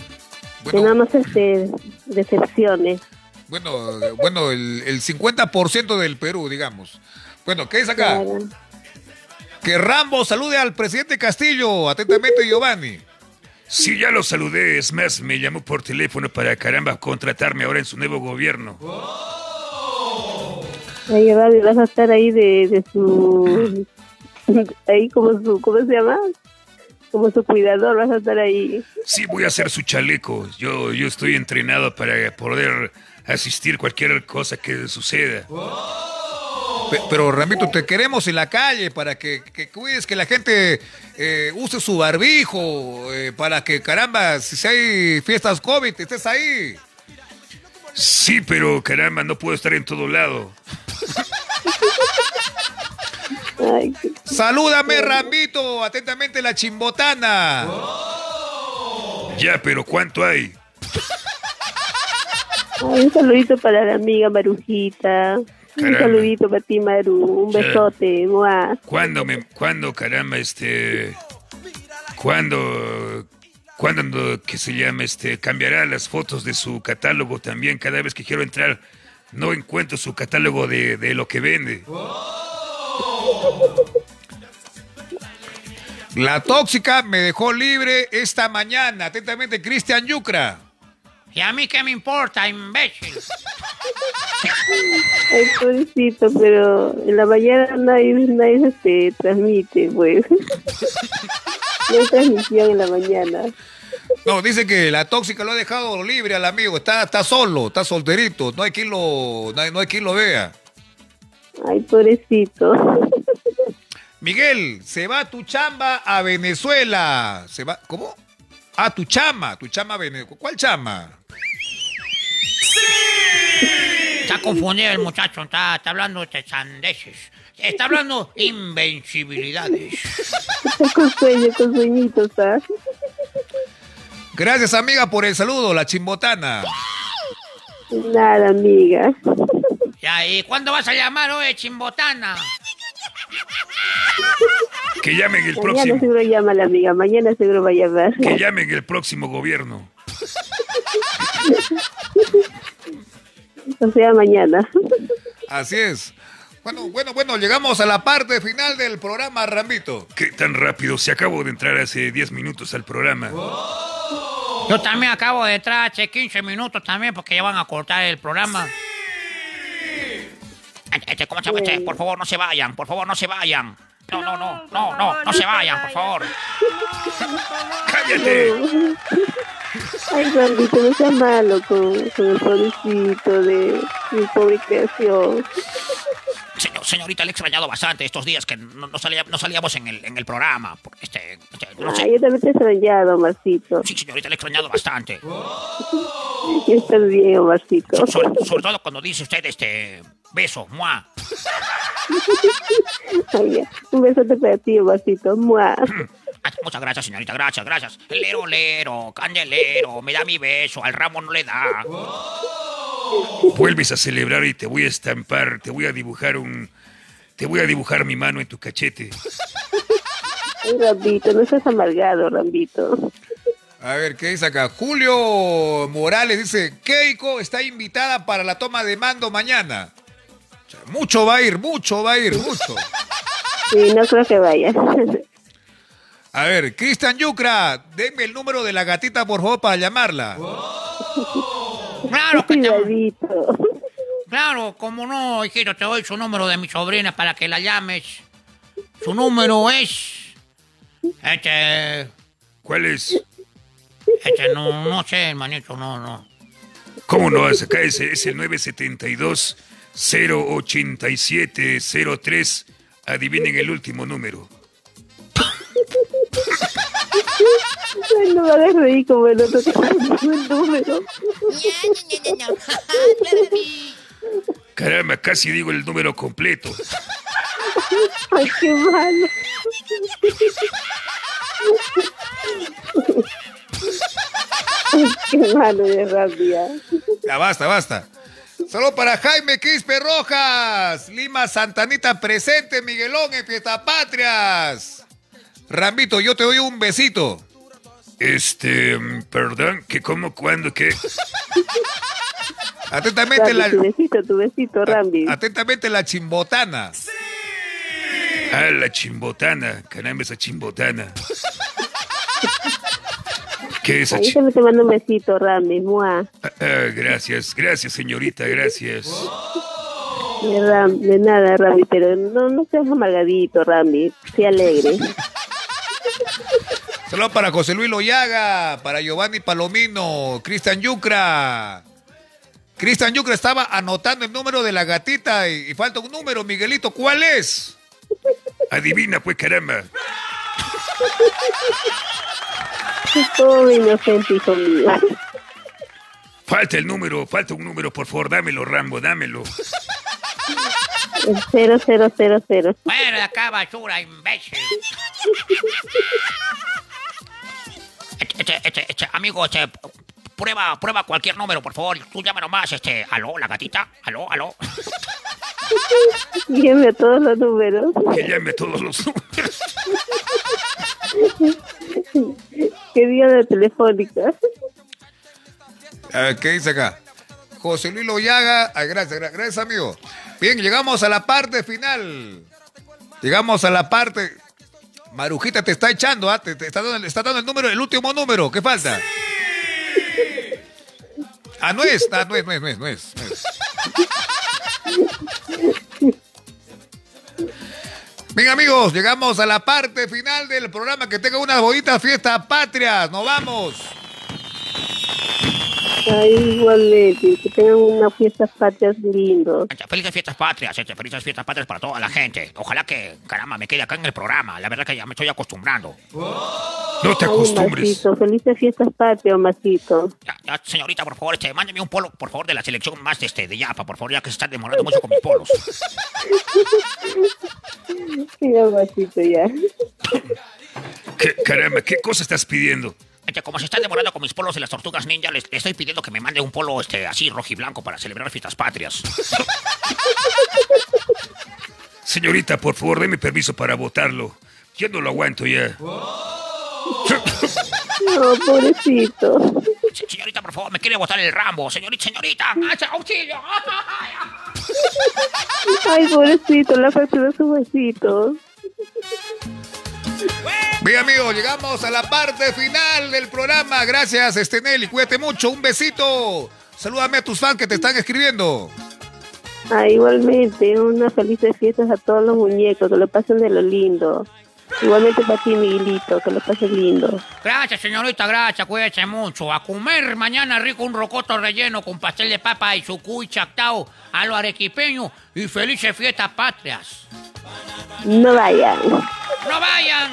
que no nos este, decepcione.
Bueno, eh, bueno el, el 50% del Perú, digamos. Bueno, ¿qué es acá?
Claro.
Que Rambo salude al presidente Castillo. Atentamente, Giovanni.
Sí, ya lo saludé, es más, me llamó por teléfono para, caramba, contratarme ahora en su nuevo gobierno.
Oye, Babi, vas a estar ahí de, de su... Ahí como su... ¿Cómo se llama? Como su cuidador, vas a estar ahí.
Sí, voy a hacer su chaleco. Yo, yo estoy entrenado para poder asistir cualquier cosa que suceda.
Pe- Pero Ramito, te queremos en la calle para que, que cuides que la gente eh, use su barbijo, eh, para que caramba, si hay fiestas COVID, estés ahí.
Sí, pero caramba, no puedo estar en todo lado.
Ay,
Salúdame, Ramito, atentamente la chimbotana.
Ya, pero ¿cuánto hay?
ay, un saludito para la amiga Marujita. Un saludito para ti, Maru. Un
Ya.
besote. ¡mua!
¿Cuándo, me, cuándo, caramba, este... ¿Cuándo, cuándo, que se llama, este, cambiará las fotos de su catálogo también? Cada vez que quiero entrar, no encuentro su catálogo de, de lo que vende.
La tóxica me dejó libre esta mañana. Atentamente, Cristian Yucra.
¿Y a mí qué me importa, imbécil?
Ay, pobrecito, pero en la mañana nadie, nadie se transmite, pues. No hay transmisión en la mañana.
No, dice que la tóxica lo ha dejado libre al amigo. Está, está solo, está solterito. No hay quien lo, no hay, no hay quien lo vea.
Ay, pobrecito.
Miguel, se va tu chamba a Venezuela. Se va, ¿cómo? Ah, tu chama, tu chama a Venezuela. ¿Cuál chama?
Está confundido el muchacho, está, está hablando de sandeces. Está hablando invencibilidades.
Está con sueño, con sueñitos, ¿ah?
Gracias, amiga, por el saludo, la chimbotana.
Nada, amiga.
Ya, ¿y cuándo vas a llamar, oye, chimbotana?
Que llamen el
Mañana
próximo.
seguro llama la amiga, mañana seguro va a llamar.
Que llamen el próximo gobierno.
O sea, mañana.
Así es. Bueno, bueno, bueno, llegamos a la parte final del programa, Rambito.
¿Qué tan rápido? Se acabo de entrar hace 10 minutos al programa.
Yo también acabo de entrar hace 15 minutos también porque ya van a cortar el programa. Este, ¿Cómo se llama este? Por favor, no se vayan, por favor, no se vayan. No, no, no, no, no, no se vayan, por favor.
¡Cállate!
Ay, Rambito, no seas malo con, con el pobrecito de mi pobre creación.
Señor- señorita, le he extrañado bastante estos días que no, no salía- no salíamos en el, en el programa. porque Este, este, no sé.
yo también te he extrañado, Omarcito.
Sí, señorita, le he extrañado bastante.
Y estás bien, Omarcito.
Sobre, sobre todo cuando dice usted este beso, muah.
Ay. Un besote para ti, Omarcito. ¡Mua!
Muchas gracias, señorita, gracias, gracias. Lero, lero, candelero, me da mi beso, al ramo no le da.
Vuelves a celebrar y te voy a estampar, te voy a dibujar un... Te voy a dibujar mi mano en tu cachete.
Ay, Rambito, no seas amargado, Rambito.
A ver, ¿qué dice acá? Julio Morales dice, Keiko está invitada para la toma de mando mañana. O sea, mucho va a ir, mucho va a ir, mucho.
Sí, no creo que vaya.
A ver, Cristian Yucra, denme el número de la gatita, por favor, para llamarla.
Claro que te... Claro, como no, hijito, te doy su número de mi sobrina para que la llames. Su número es... Este...
¿Cuál es?
Este, no, no sé, hermanito, no, no.
¿Cómo no vas acá? Es, es el 972 087 03. Adivinen el último número.
Me hagas reír como el otro que puso el número.
Caramba, casi digo el número completo.
Ay, qué malo. Qué malo de rabia.
Ya basta, basta. Solo para Jaime Quispe Rojas, Lima Santanita presente, Miguelón en Fiesta Patrias. Rambito, yo te doy un besito.
Este, mm, perdón, que cómo, cuándo, qué.
Atentamente
Rambi, tu
la,
besito, tu besito, Rambi.
atentamente la chimbotana.
Ah, la chimbotana. Caramba, esa chimbotana. ¿Qué es esa
Ahí te mando un besito, Rambi. Mua.
Ah, ah, gracias, gracias, señorita, gracias.
De, Ram, de nada, Rambi, pero no, no seas amargadito, Rambi. Sé alegre.
Saludos para José Luis Loyaga, para Giovanni Palomino, Cristian Yucra. Cristian Yucra estaba anotando el número de la gatita y, y falta un número, Miguelito. ¿Cuál es?
Adivina, pues, caramba.
Todo inocente, hijo mío.
Falta el número, falta un número, por favor, dámelo, Rambo, dámelo.
El cero, cero, cero, cero.
Fuera de acá, basura, imbécil. Este, este, este, amigo, este, prueba, prueba cualquier número, por favor. Tú llama nomás, este, aló, la gatita, aló, aló.
A todos los números.
Que llame todos los números.
Que diga la telefónica.
A ver, ¿qué dice acá? José Luis Loyaga. Ay, gracias, gra- gracias, amigo. Bien, llegamos a la parte final. Llegamos a la parte. Marujita te está echando, ¿ah? te, te está, dando, está dando el número, el último número. ¿Qué falta? Ah, no es, ah, no es, no es, no es, no es. no es. Bien amigos, llegamos a la parte final del programa. Que tenga unas bonitas fiestas patrias. Nos vamos.
Ay, igualmente, que tengan unas fiestas patrias lindos.
Felices fiestas patrias, este, felices fiestas patrias para toda la gente. Ojalá que, caramba, me quede acá en el programa. La verdad que ya me estoy acostumbrando.
No te
Ay,
acostumbres.
Masito, felices fiestas patrias, Masito.
Ya, ya, señorita, por favor, este, mándeme un polo, por favor, de la selección más de, este, de Yapa, por favor, ya que se están demorando mucho con mis polos.
Ya, Masito, ya.
¿Qué, caramba, ¿qué cosa estás pidiendo?
Este, como se están demorando con mis polos de las tortugas ninja, les, les estoy pidiendo que me mande un polo este, así rojiblanco para celebrar fiestas patrias.
Señorita, por favor, deme permiso para votarlo. Yo no lo aguanto ya.
No, pobrecito.
Se- Señorita, por favor, me quiere botar el Rambo. Señorita, señorita, ¡ay, auxilio!
Ay, pobrecito, le ha fracturado su huesito.
Bien amigos, llegamos a la parte final del programa. Gracias, Estenel, y cuídate mucho. Un besito. Salúdame a tus fans que te están escribiendo.
Ah, igualmente, unas felices fiestas a todos los muñecos, que lo pasen de lo lindo. Igualmente para ti, Miguelito, que lo pasen lindo.
Gracias, señorita, gracias, cuídese mucho. A comer mañana rico un rocoto relleno con pastel de papa y sucuy chactao a lo arequipeño y felices fiestas patrias.
No vayan.
¡No vayan!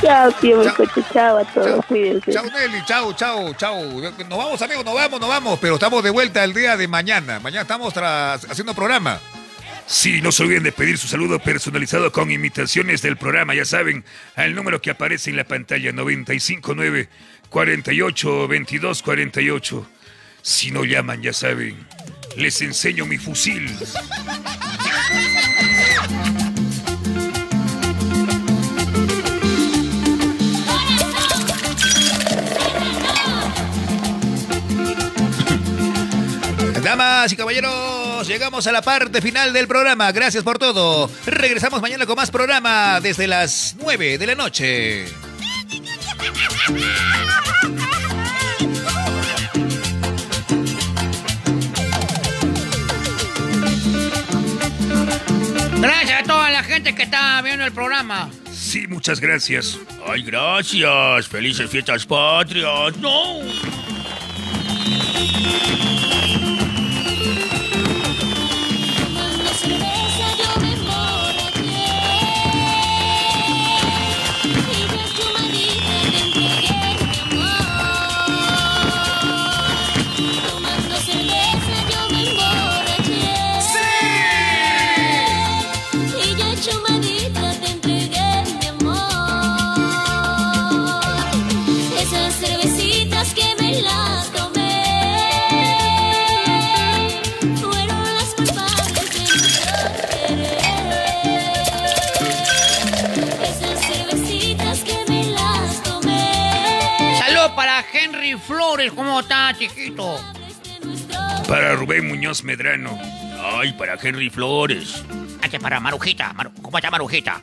Chao, tío, mi coche, chao a todos, cuídense.
Chao Nelly, chao, chao, chao. Nos vamos amigos, nos vamos, nos vamos, pero estamos de vuelta el día de mañana. Mañana estamos tras- haciendo programa.
Sí, no se olviden de pedir su saludo personalizado con imitaciones del programa, ya saben, al número que aparece en la pantalla 959 48 22 48. Si no llaman, ya saben, les enseño mi fusil.
Damas y caballeros, llegamos a la parte final del programa. Gracias por todo. Regresamos mañana con más programa desde las 9 de la noche.
Gracias a toda la gente que está viendo el programa.
Sí, muchas gracias.
Ay, gracias. Felices fiestas patrias. No.
¿Cómo está, chiquito?
Para Rubén Muñoz Medrano.
Ay, para Henry Flores.
Para Marujita, Maru- ¿cómo está Marujita?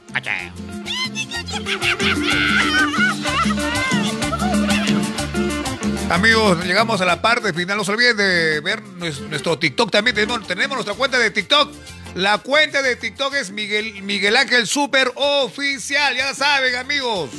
Amigos, llegamos a la parte final. No se olviden de ver nues- nuestro TikTok también. Tenemos, tenemos nuestra cuenta de TikTok. La cuenta de TikTok es Miguel, Miguel Ángel Super Oficial. Ya saben, amigos.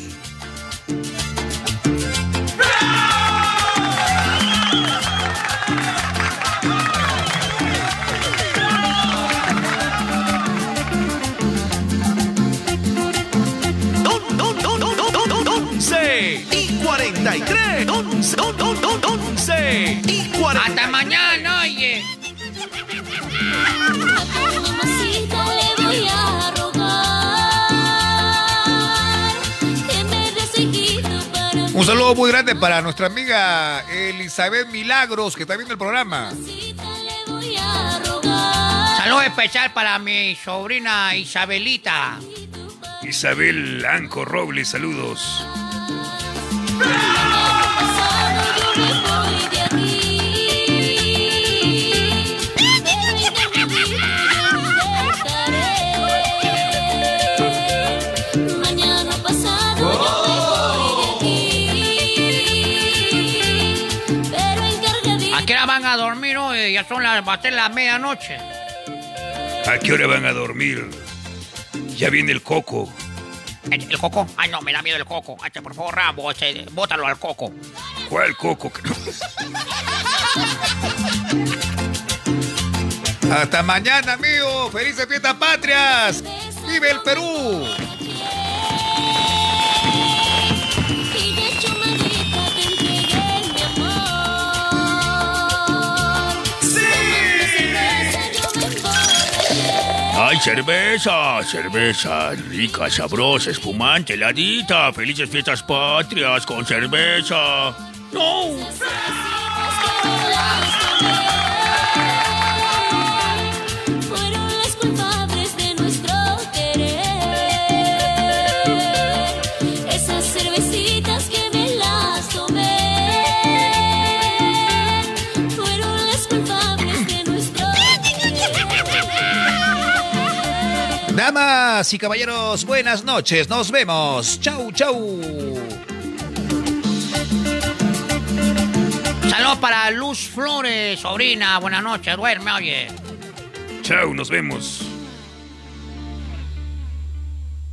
33 11 11 y 40.
Hasta mañana, oye.
Un saludo muy grande para nuestra amiga Elizabeth Milagros, que está viendo el programa.
Saludo especial para mi sobrina Isabelita.
Isabel Anco Robles, saludos
son las, va a ser la medianoche.
¿A qué hora van a dormir? Ya viene el coco.
¿El, el coco? Ay, no, me da miedo el coco. Ay, por favor, Rambo, ese, bótalo al coco.
¿Cuál coco?
Hasta mañana, amigo. Felices fiestas patrias. Vive el Perú.
¡Ay, cerveza! Cerveza rica, sabrosa, espumante, heladita. Felices fiestas patrias con cerveza. ¡No!
Damas y caballeros, buenas noches. Nos vemos. Chau, chau.
Saludos para Luz Flores, sobrina. Buenas noches, duerme, oye.
Chao, nos vemos.